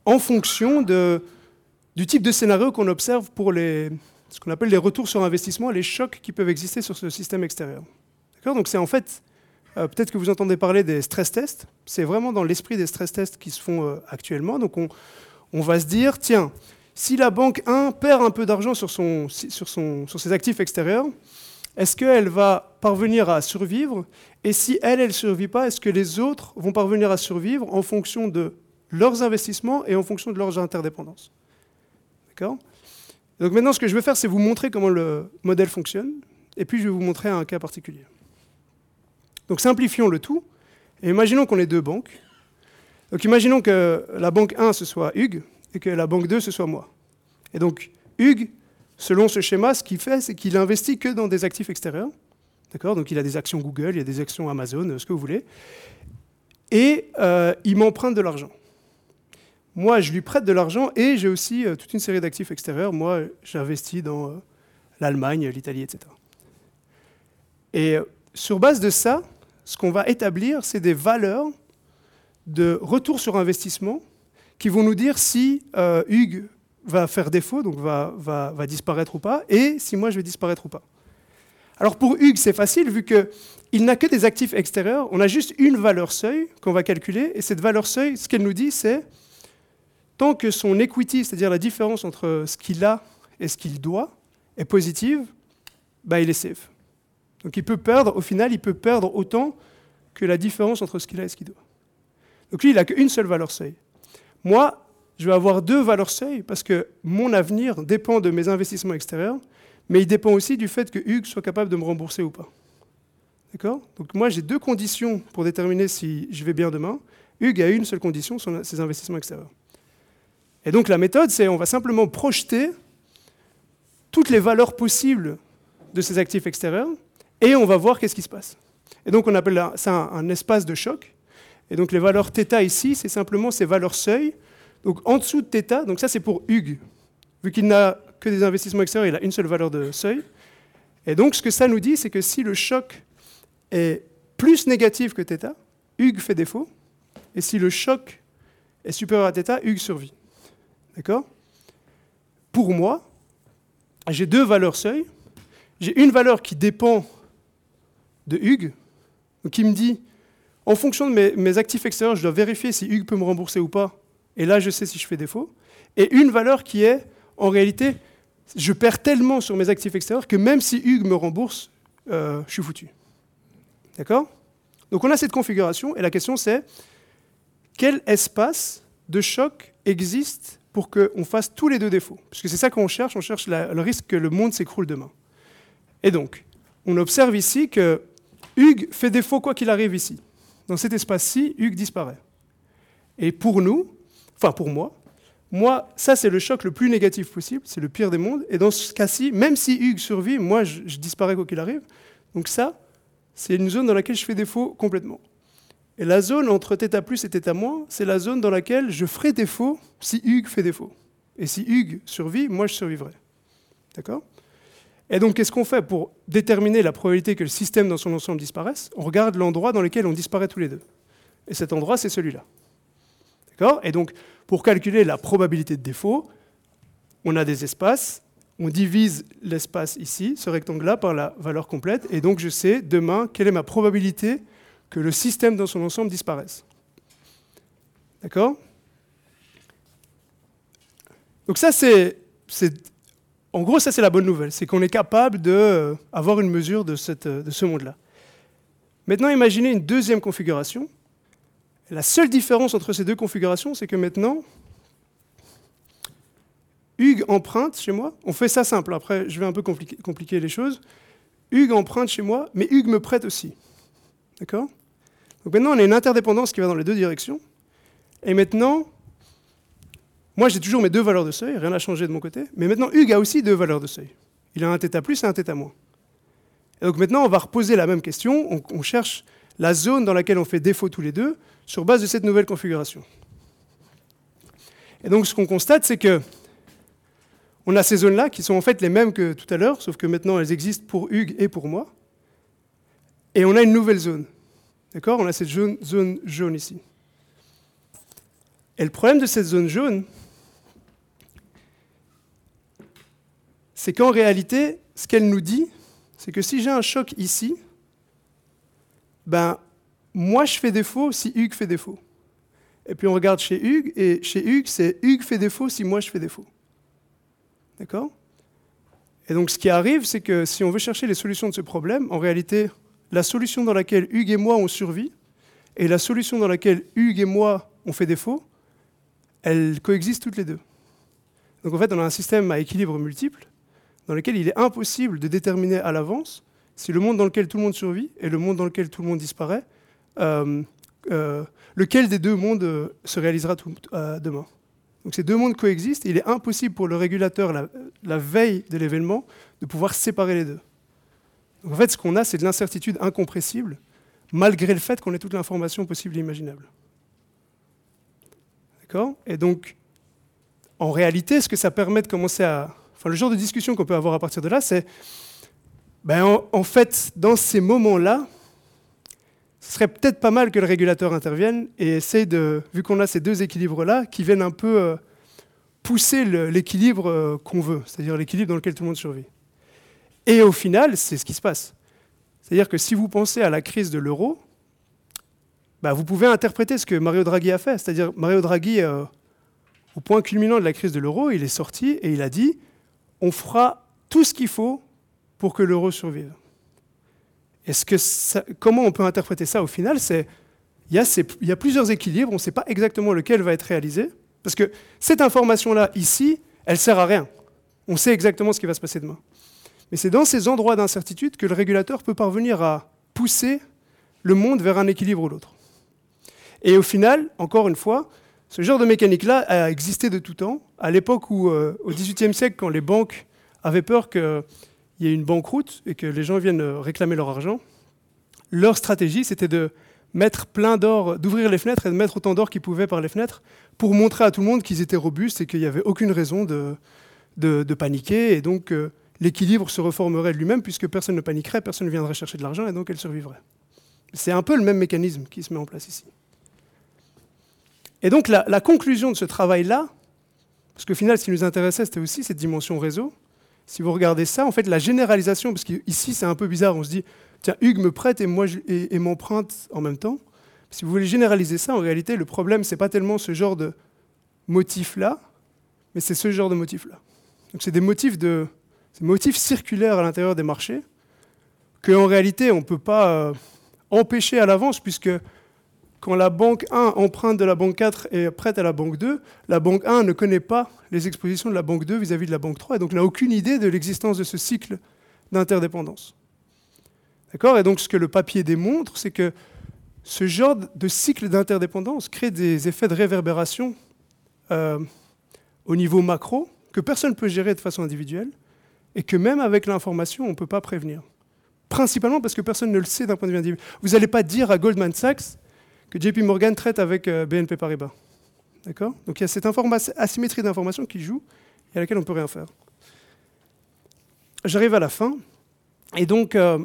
en fonction du type de scénario qu'on observe pour les, ce qu'on appelle les retours sur investissement, les chocs qui peuvent exister sur ce système extérieur. Donc c'est en fait, euh, peut-être que vous entendez parler des stress tests, c'est vraiment dans l'esprit des stress tests qui se font euh, actuellement. Donc on, va se dire, tiens, si la banque 1 perd un peu d'argent sur, son, sur ses actifs extérieurs, est-ce qu'elle va parvenir à survivre? Et si elle, elle ne survit pas, est-ce que les autres vont parvenir à survivre en fonction de leurs investissements et en fonction de leurs interdépendances? D'accord? Donc maintenant, ce que je vais faire, c'est vous montrer comment le modèle fonctionne, et puis je vais vous montrer un cas particulier. Donc simplifions le tout, et imaginons qu'on ait deux banques. Donc imaginons que la banque 1, ce soit Hugues, et que la banque 2, ce soit moi. Et donc, Hugues, selon ce schéma, ce qu'il fait, c'est qu'il investit que dans des actifs extérieurs. D'accord? Donc il a des actions Google, il a des actions Amazon, ce que vous voulez. Et euh, il m'emprunte de l'argent. Moi, je lui prête de l'argent et j'ai aussi euh, toute une série d'actifs extérieurs. Moi, j'investis dans euh, l'Allemagne, l'Italie, etc. Et sur base de ça, ce qu'on va établir, c'est des valeurs de retour sur investissement qui vont nous dire si Hugues va faire défaut, donc va, va, disparaître ou pas, et si moi je vais disparaître ou pas. Alors pour Hugues, c'est facile, vu qu'il n'a que des actifs extérieurs, on a juste une valeur seuil qu'on va calculer, et cette valeur seuil, ce qu'elle nous dit, c'est tant que son equity, c'est-à-dire la différence entre ce qu'il a et ce qu'il doit, est positive, bah, il est safe. Donc il peut perdre, au final, il peut perdre autant que la différence entre ce qu'il a et ce qu'il doit. Donc lui, il n'a qu'une seule valeur seuil. Moi, je vais avoir deux valeurs seuil parce que mon avenir dépend de mes investissements extérieurs, mais il dépend aussi du fait que Hugues soit capable de me rembourser ou pas. D'accord? Donc moi, j'ai deux conditions pour déterminer si je vais bien demain. Hugues a une seule condition, ses investissements extérieurs. Et donc la méthode, c'est on va simplement projeter toutes les valeurs possibles de ces actifs extérieurs et on va voir qu'est-ce qui se passe. Et donc on appelle ça un, un espace de choc. Et donc les valeurs θ ici, c'est simplement ces valeurs seuil donc en dessous de θ, donc ça c'est pour Hugues, vu qu'il n'a que des investissements extérieurs, il a une seule valeur de seuil. Et donc ce que ça nous dit, c'est que si le choc est plus négatif que θ, Hugues fait défaut, et si le choc est supérieur à θ, Hugues survit. D'accord? Pour moi, j'ai deux valeurs seuil. J'ai une valeur qui dépend de Hugues, qui me dit, en fonction de mes, actifs extérieurs, je dois vérifier si Hugues peut me rembourser ou pas et là je sais si je fais défaut, et une valeur qui est, en réalité, je perds tellement sur mes actifs extérieurs que même si Hugues me rembourse, euh, je suis foutu. D'accord? Donc on a cette configuration, et la question c'est, quel espace de choc existe pour qu'on fasse tous les deux défauts Parce que c'est ça qu'on cherche, on cherche le risque que le monde s'écroule demain. Et donc, on observe ici que Hugues fait défaut quoi qu'il arrive ici. Dans cet espace-ci, Hugues disparaît. Et pour nous, enfin pour moi, moi, ça c'est le choc le plus négatif possible, c'est le pire des mondes. Et dans ce cas-ci, même si Hugues survit, moi je, disparais quoi qu'il arrive. Donc ça, c'est une zone dans laquelle je fais défaut complètement. Et la zone entre θ plus et θ moins, c'est la zone dans laquelle je ferai défaut si Hugues fait défaut. Et si Hugues survit, moi je survivrai. D'accord? Et donc qu'est-ce qu'on fait pour déterminer la probabilité que le système dans son ensemble disparaisse? On regarde l'endroit dans lequel on disparaît tous les deux. Et cet endroit, c'est celui-là. D'accord? Et donc, pour calculer la probabilité de défaut, on a des espaces, on divise l'espace ici, ce rectangle-là, par la valeur complète, et donc je sais demain quelle est ma probabilité que le système dans son ensemble disparaisse. D'accord? Donc ça, c'est... En gros, ça, c'est la bonne nouvelle, c'est qu'on est capable d'avoir une mesure de, cette, de ce monde-là. Maintenant, imaginez une deuxième configuration, la seule différence entre ces deux configurations, c'est que maintenant, Hugues emprunte chez moi. On fait ça simple, après je vais un peu compliquer, les choses. Hugues emprunte chez moi, mais Hugues me prête aussi. D'accord? Donc maintenant, on a une interdépendance qui va dans les deux directions. Et maintenant, moi j'ai toujours mes deux valeurs de seuil, rien n'a changé de mon côté. Mais maintenant, Hugues a aussi deux valeurs de seuil. Il a un θ plus et un θ moins. Et donc maintenant, on va reposer la même question. On, on cherche la zone dans laquelle on fait défaut tous les deux sur base de cette nouvelle configuration. Et donc ce qu'on constate, c'est que on a ces zones-là qui sont en fait les mêmes que tout à l'heure, sauf que maintenant elles existent pour Hugues et pour moi. Et on a une nouvelle zone. D'accord? On a cette zone, jaune ici. Et le problème de cette zone jaune, c'est qu'en réalité, ce qu'elle nous dit, c'est que si j'ai un choc ici, ben, moi je fais défaut si Hugues fait défaut. Et puis on regarde chez Hugues, et chez Hugues, c'est Hugues fait défaut si moi je fais défaut. D'accord? Et donc ce qui arrive, c'est que si on veut chercher les solutions de ce problème, en réalité, la solution dans laquelle Hugues et moi on survit, et la solution dans laquelle Hugues et moi on fait défaut, elles coexistent toutes les deux. Donc en fait, on a un système à équilibre multiple dans lequel il est impossible de déterminer à l'avance si le monde dans lequel tout le monde survit et le monde dans lequel tout le monde disparaît, euh, euh, lequel des deux mondes euh, se réalisera tout, demain. Donc ces deux mondes coexistent il est impossible pour le régulateur, la, la veille de l'événement, de pouvoir séparer les deux. En fait, ce qu'on a, c'est de l'incertitude incompressible, malgré le fait qu'on ait toute l'information possible et imaginable. D'accord? Et donc, en réalité, ce que ça permet de commencer à... Enfin, le genre de discussion qu'on peut avoir à partir de là, c'est... Ben, en, fait, dans ces moments-là, ce serait peut-être pas mal que le régulateur intervienne et essaye de, vu qu'on a ces deux équilibres-là, qui viennent un peu euh, pousser l'équilibre euh, qu'on veut, c'est-à-dire l'équilibre dans lequel tout le monde survit. Et au final, c'est ce qui se passe. C'est-à-dire que si vous pensez à la crise de l'euro, bah, vous pouvez interpréter ce que Mario Draghi a fait. C'est-à-dire Mario Draghi, euh, au point culminant de la crise de l'euro, il est sorti et il a dit on fera tout ce qu'il faut pour que l'euro survive. Comment on peut interpréter ça au final? Il y, a plusieurs équilibres, on ne sait pas exactement lequel va être réalisé, parce que cette information-là, ici, elle sert à rien. On sait exactement ce qui va se passer demain. Mais c'est dans ces endroits d'incertitude que le régulateur peut parvenir à pousser le monde vers un équilibre ou l'autre. Et au final, encore une fois, ce genre de mécanique-là a existé de tout temps. À l'époque où, euh, au XVIIIe siècle, quand les banques avaient peur qu'il y ait une banqueroute et que les gens viennent réclamer leur argent, leur stratégie, c'était de mettre plein d'or, d'ouvrir les fenêtres et de mettre autant d'or qu'ils pouvaient par les fenêtres pour montrer à tout le monde qu'ils étaient robustes et qu'il n'y avait aucune raison de, paniquer. Et donc, euh, l'équilibre se reformerait lui-même puisque personne ne paniquerait, personne ne viendrait chercher de l'argent et donc elle survivrait. C'est un peu le même mécanisme qui se met en place ici. Et donc la, conclusion de ce travail-là, parce qu'au final, ce qui nous intéressait, c'était aussi cette dimension réseau. Si vous regardez ça, en fait, la généralisation, parce qu'ici, c'est un peu bizarre, on se dit, tiens, Hugues me prête et moi et, m'emprunte en même temps. Si vous voulez généraliser ça, en réalité, le problème, ce n'est pas tellement ce genre de motif-là, mais c'est ce genre de motif-là. Donc c'est des motifs, de, motifs circulaires à l'intérieur des marchés, qu'en réalité, on ne peut pas euh, empêcher à l'avance, puisque quand la banque 1 emprunte de la banque 4 et prête à la banque 2, la banque 1 ne connaît pas les expositions de la banque 2 vis-à-vis de la banque 3 et donc n'a aucune idée de l'existence de ce cycle d'interdépendance. D'accord? Et donc ce que le papier démontre, c'est que ce genre de cycle d'interdépendance crée des effets de réverbération euh, au niveau macro que personne ne peut gérer de façon individuelle et que même avec l'information, on ne peut pas prévenir. Principalement parce que personne ne le sait d'un point de vue individuel. Vous n'allez pas dire à Goldman Sachs, que JP Morgan traite avec euh, BNP Paribas. D'accord? Donc il y a cette asymétrie d'information qui joue et à laquelle on ne peut rien faire. J'arrive à la fin. Et donc, euh,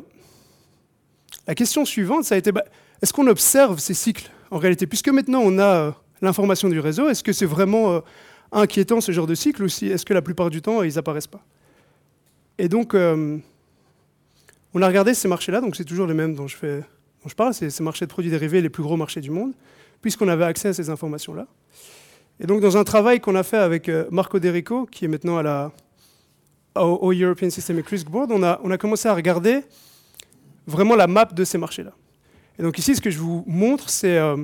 la question suivante, ça a été, bah, est-ce qu'on observe ces cycles en réalité? Puisque maintenant on a euh, l'information du réseau, est-ce que c'est vraiment inquiétant ce genre de cycle? Ou est-ce que la plupart du temps, ils n'apparaissent pas? Et donc, on a regardé ces marchés-là, donc c'est toujours les mêmes dont je fais je parle, c'est ces marchés de produits dérivés les plus gros marchés du monde, puisqu'on avait accès à ces informations-là. Et donc, dans un travail qu'on a fait avec euh, Marco Derico, qui est maintenant à la, au, European Systemic Risk Board, on a, on a commencé à regarder vraiment la map de ces marchés-là. Et donc ici, ce que je vous montre, c'est euh,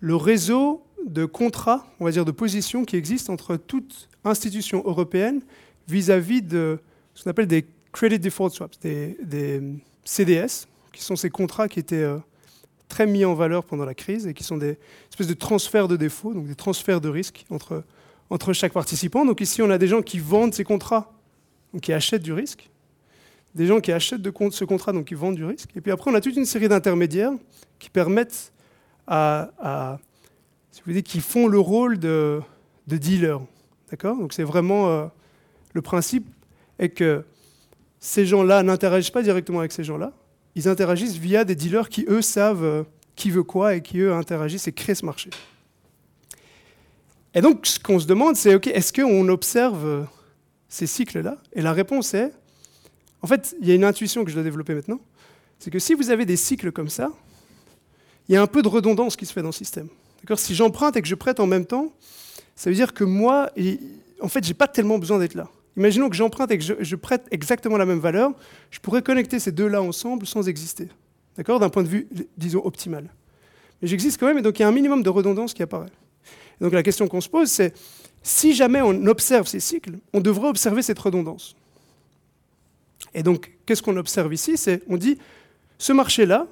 le réseau de contrats, on va dire de positions qui existent entre toutes institutions européennes vis-à-vis de ce qu'on appelle des Credit Default Swaps, des, CDS, qui sont ces contrats qui étaient euh, très mis en valeur pendant la crise et qui sont des espèces de transferts de défauts, donc des transferts de risques entre, entre chaque participant. Donc ici, on a des gens qui vendent ces contrats, donc qui achètent du risque, des gens qui achètent ce contrat, donc qui vendent du risque. Et puis après, on a toute une série d'intermédiaires qui permettent à, si vous voulez, qui font le rôle de, de dealer. D'accord? Donc c'est vraiment euh, le principe est que ces gens-là n'interagissent pas directement avec ces gens-là, ils interagissent via des dealers qui, eux, savent euh, qui veut quoi et qui, eux, interagissent et créent ce marché. Et donc, ce qu'on se demande, c'est, OK, est-ce qu'on observe euh, ces cycles-là? Et la réponse est, en fait, il y a une intuition que je dois développer maintenant, c'est que si vous avez des cycles comme ça, il y a un peu de redondance qui se fait dans le système. Si j'emprunte et que je prête en même temps, ça veut dire que moi, en fait, je n'ai pas tellement besoin d'être là. Imaginons que j'emprunte et que je, prête exactement la même valeur, je pourrais connecter ces deux-là ensemble sans exister. D'accord? D'un point de vue, disons, optimal. Mais j'existe quand même, et donc il y a un minimum de redondance qui apparaît. donc la question qu'on se pose, c'est si jamais on observe ces cycles, on devrait observer cette redondance. Et donc, qu'est-ce qu'on observe ici? C'est, on dit, ce marché-là,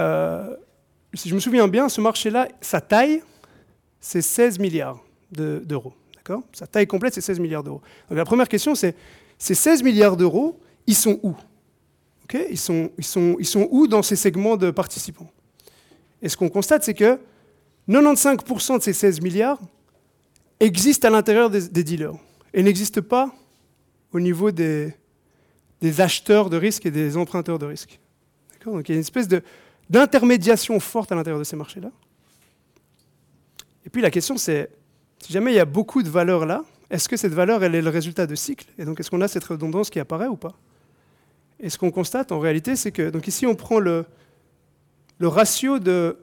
euh, si je me souviens bien, ce marché-là, sa taille, c'est 16 milliards d'euros. Sa taille complète, c'est 16 milliards d'euros. Donc la première question, c'est, ces 16 milliards d'euros, ils sont où? Ils, sont, ils, sont, ils sont où dans ces segments de participants? Et ce qu'on constate, c'est que 95% de ces 16 milliards existent à l'intérieur des, dealers et n'existent pas au niveau des, des acheteurs de risques et des emprunteurs de risques. Donc il y a une espèce d'intermédiation forte à l'intérieur de ces marchés-là. Et puis la question c'est, si jamais il y a beaucoup de valeurs là, est-ce que cette valeur elle est le résultat de cycles? Et donc est-ce qu'on a cette redondance qui apparaît ou pas? Et ce qu'on constate en réalité, c'est que donc ici on prend le, le ratio de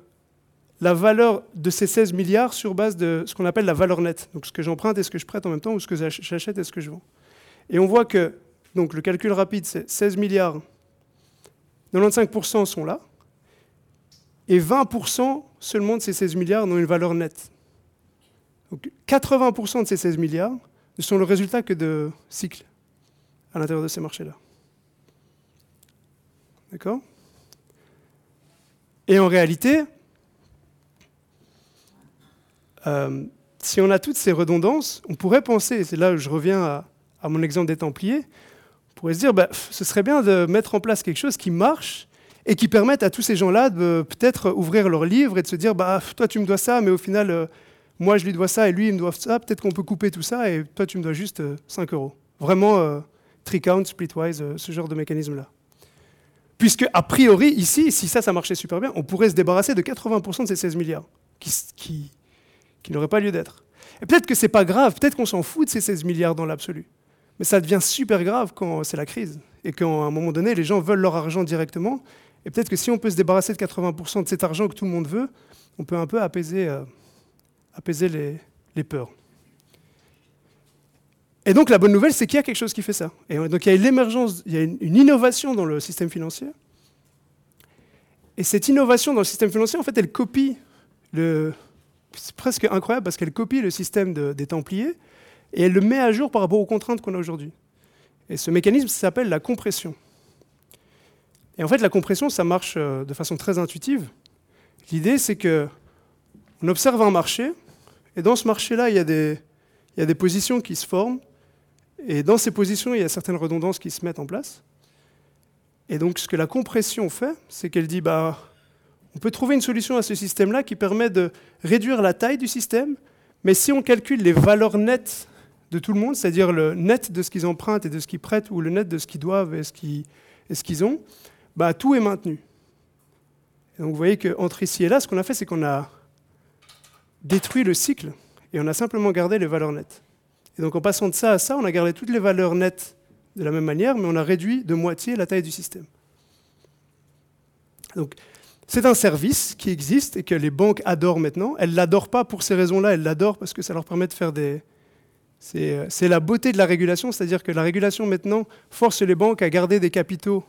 la valeur de ces 16 milliards sur base de ce qu'on appelle la valeur nette. Donc ce que j'emprunte et ce que je prête en même temps, ou ce que j'achète et ce que je vends. Et on voit que, donc le calcul rapide, c'est 16 milliards, 95% sont là, et 20% seulement de ces 16 milliards ont une valeur nette. Donc 80% de ces 16 milliards ne sont le résultat que de cycles à l'intérieur de ces marchés-là. D'accord? Et en réalité, euh, si on a toutes ces redondances, on pourrait penser, c'est là où je reviens à, mon exemple des Templiers, on pourrait se dire, bah, ce serait bien de mettre en place quelque chose qui marche et qui permette à tous ces gens-là de peut-être ouvrir leur livre et de se dire, bah, toi tu me dois ça, mais au final, euh, moi je lui dois ça et lui il me doit ça, peut-être qu'on peut couper tout ça et toi tu me dois juste 5 euh, euros. Vraiment, tri-count, splitwise, ce genre de mécanisme-là. Puisque, a priori, ici, si ça, ça marchait super bien, on pourrait se débarrasser de 80% de ces 16 milliards qui, qui, qui n'aurait pas lieu d'être. Et peut-être que c'est pas grave, peut-être qu'on s'en fout de ces 16 milliards dans l'absolu. Mais ça devient super grave quand c'est la crise et qu'à un moment donné, les gens veulent leur argent directement. Et peut-être que si on peut se débarrasser de 80% de cet argent que tout le monde veut, on peut un peu apaiser, euh, apaiser les, peurs. Et donc la bonne nouvelle, c'est qu'il y a quelque chose qui fait ça. Et donc il y a l'émergence, il y a une, une innovation dans le système financier. Et cette innovation dans le système financier, en fait, elle copie le, c'est presque incroyable parce qu'elle copie le système des Templiers et elle le met à jour par rapport aux contraintes qu'on a aujourd'hui. Et ce mécanisme s'appelle la compression. Et en fait, la compression, ça marche euh, de façon très intuitive. L'idée, c'est que on observe un marché, et dans ce marché-là, il, y a des, positions qui se forment, et dans ces positions, il y a certaines redondances qui se mettent en place. Et donc, ce que la compression fait, c'est qu'elle dit, bah, on peut trouver une solution à ce système-là qui permet de réduire la taille du système, mais si on calcule les valeurs nettes de tout le monde, c'est-à-dire le net de ce qu'ils empruntent et de ce qu'ils prêtent, ou le net de ce qu'ils doivent et ce qu'ils ont, bah, tout est maintenu. donc vous voyez qu'entre ici et là, ce qu'on a fait, c'est qu'on a détruit le cycle et on a simplement gardé les valeurs nettes. Et donc en passant de ça à ça, on a gardé toutes les valeurs nettes de la même manière, mais on a réduit de moitié la taille du système. Donc c'est un service qui existe et que les banques adorent maintenant. Elles ne l'adorent pas pour ces raisons-là, elles l'adorent parce que ça leur permet de faire des... C'est la beauté de la régulation, c'est-à-dire que la régulation maintenant force les banques à garder des capitaux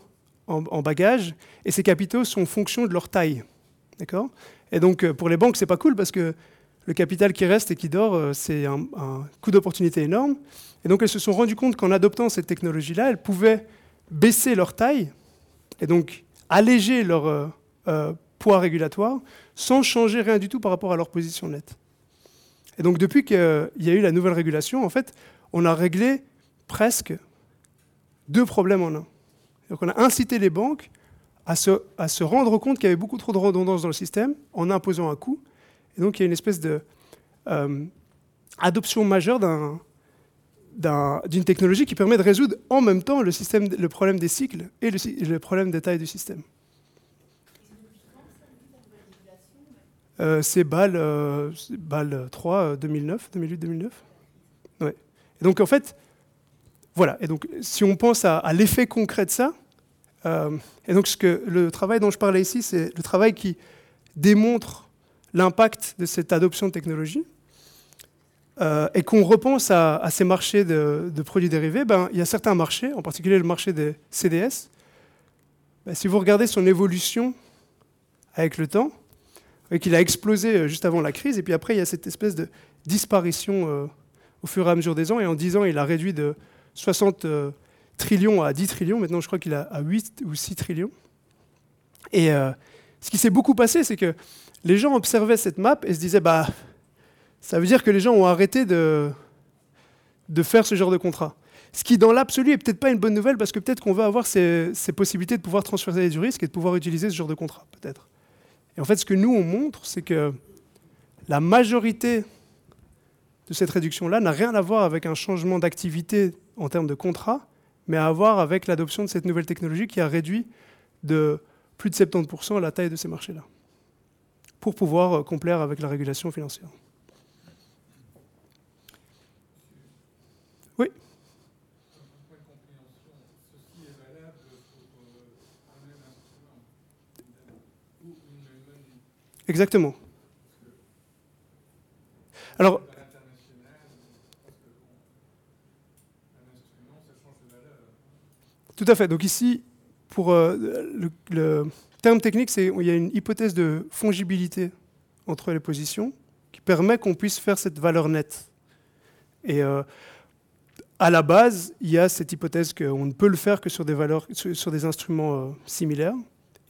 en, bagage, et ces capitaux sont en fonction de leur taille. D'accord? Et donc euh, pour les banques, c'est pas cool parce que le capital qui reste et qui dort, euh, c'est un, coût d'opportunité énorme. Et donc elles se sont rendues compte qu'en adoptant cette technologie-là, elles pouvaient baisser leur taille et donc alléger leur, euh, euh, poids régulatoire sans changer rien du tout par rapport à leur position nette. Et donc depuis qu'il y a eu la nouvelle régulation, en fait, on a réglé presque deux problèmes en un. Donc on a incité les banques à se, à se rendre compte qu'il y avait beaucoup trop de redondance dans le système en imposant un coût. Et donc il y a une espèce de euh, majeure d'une technologie qui permet de résoudre en même temps le, système, le problème des cycles et le, problème des tailles du système. Euh, c'est BAL, BAL 3 2009, 2008-2009. Ouais. Et donc en fait, voilà, et donc si on pense à, l'effet concret de ça, euh, et donc ce que, le travail dont je parlais ici, c'est le travail qui démontre l'impact de cette adoption de technologie, euh, et qu'on repense à, ces marchés de, produits dérivés, ben, il y a certains marchés, en particulier le marché des CDS. Ben, si vous regardez son évolution avec le temps, qu'il a explosé euh, juste avant la crise, et puis après il y a cette espèce de disparition euh, au fur et à mesure des ans, et en 10 ans il a réduit de 60 trillions à 10 trillions, maintenant je crois qu'il a à 8 ou 6 trillions. Et ce qui s'est beaucoup passé, c'est que les gens observaient cette map et se disaient, bah, ça veut dire que les gens ont arrêté de, faire ce genre de contrat. Ce qui, dans l'absolu, est peut-être pas une bonne nouvelle parce que peut-être qu'on va avoir ces, possibilités de pouvoir transférer du risque et de pouvoir utiliser ce genre de contrat, peut-être. Et en fait, ce que nous, on montre, c'est que la majorité de cette réduction-là n'a rien à voir avec un changement d'activité en termes de contrat, mais à voir avec l'adoption de cette nouvelle technologie qui a réduit de plus de 70% la taille de ces marchés-là, pour pouvoir euh, complaire avec la régulation financière. Oui. Exactement. Alors, tout à fait. Donc ici, pour euh, le, le, terme technique, c'est il y a une hypothèse de fongibilité entre les positions qui permet qu'on puisse faire cette valeur nette. Et euh, à la base, il y a cette hypothèse qu'on ne peut le faire que sur des valeurs, sur, des instruments euh, similaires.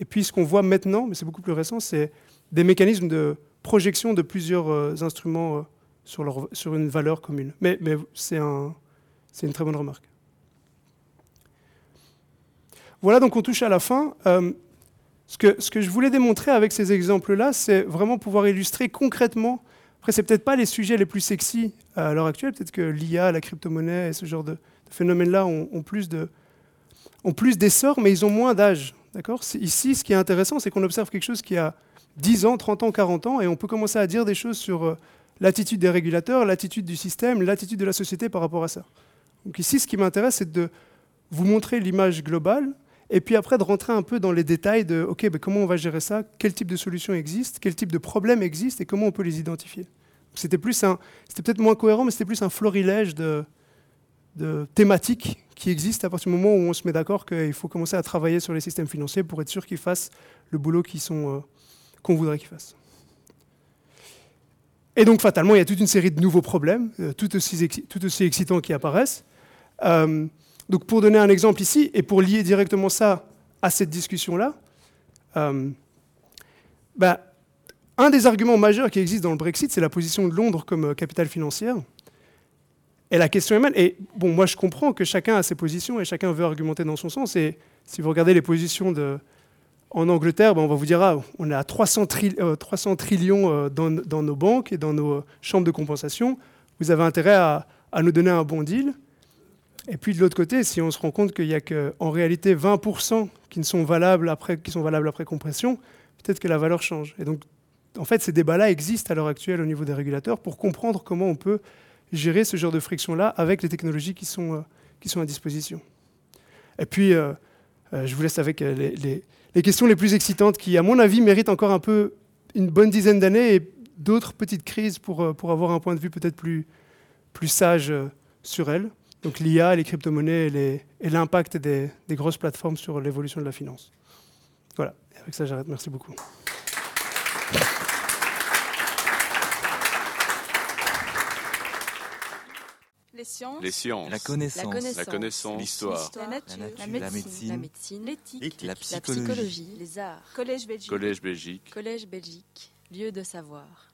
Et puis ce qu'on voit maintenant, mais c'est beaucoup plus récent, c'est des mécanismes de projection de plusieurs euh, instruments sur, une valeur commune. Mais, c'est un, une très bonne remarque. Voilà, donc on touche à la fin. Ce, que, je voulais démontrer avec ces exemples-là, c'est vraiment pouvoir illustrer concrètement après, c'est peut-être pas les sujets les plus sexy à l'heure actuelle. Peut-être que l'IA, la crypto-monnaie et ce genre de, phénomènes-là ont, plus de, ont plus d'essor, mais ils ont moins d'âge. D'accord? Ici, ce qui est intéressant, c'est qu'on observe quelque chose qui a 10 ans, 30 ans, 40 ans, et on peut commencer à dire des choses sur euh, l'attitude des régulateurs, l'attitude du système, l'attitude de la société par rapport à ça. Donc ici, ce qui m'intéresse, c'est de vous montrer l'image globale, et puis après de rentrer un peu dans les détails de OK, ben comment on va gérer ça, quel type de solution existe, quel type de problème existe? Et comment on peut les identifier? C'était plus un, c'était peut-être moins cohérent, mais c'était plus un florilège de, de thématiques qui existent à partir du moment où on se met d'accord qu'il faut commencer à travailler sur les systèmes financiers pour être sûr qu'ils fassent le boulot sont, euh, qu'on voudrait qu'ils fassent. Et donc, fatalement, il y a toute une série de nouveaux problèmes, euh, tout, aussi, tout aussi excitants qui apparaissent. Euh, donc pour donner un exemple ici, et pour lier directement ça à cette discussion-là, euh, bah, un des arguments majeurs qui existe dans le Brexit, c'est la position de Londres comme euh, capitale financière. Et la question est même, et bon, moi je comprends que chacun a ses positions et chacun veut argumenter dans son sens. Et si vous regardez les positions de, en Angleterre, ben, on va vous dire, ah, on à 300, 300 trillions dans, dans, nos banques et dans nos chambres de compensation. Vous avez intérêt à, à nous donner un bon deal. Et puis de l'autre côté, si on se rend compte qu'il n'y a qu'en réalité 20% qui, sont valables après, qui sont valables après compression, peut-être que la valeur change. Et donc, en fait, ces débats-là existent à l'heure actuelle au niveau des régulateurs pour comprendre comment on peut gérer ce genre de friction-là avec les technologies qui sont, euh, qui sont à disposition. Et puis, euh, euh, je vous laisse avec les, les, questions les plus excitantes qui, à mon avis, méritent encore un peu une bonne dizaine d'années et d'autres petites crises pour, pour avoir un point de vue peut-être plus, plus sage sur elles donc l'IA, les crypto-monnaies et l'impact des, grosses plateformes sur l'évolution de la finance. Voilà, et avec ça j'arrête. Merci beaucoup. Les sciences. Les sciences. La connaissance. La connaissance. L'histoire. La, nature. La médecine. L'éthique. La, psychologie. Les arts. Collège Belgique. Collège Belgique. Collège Belgique. Lieu de savoir.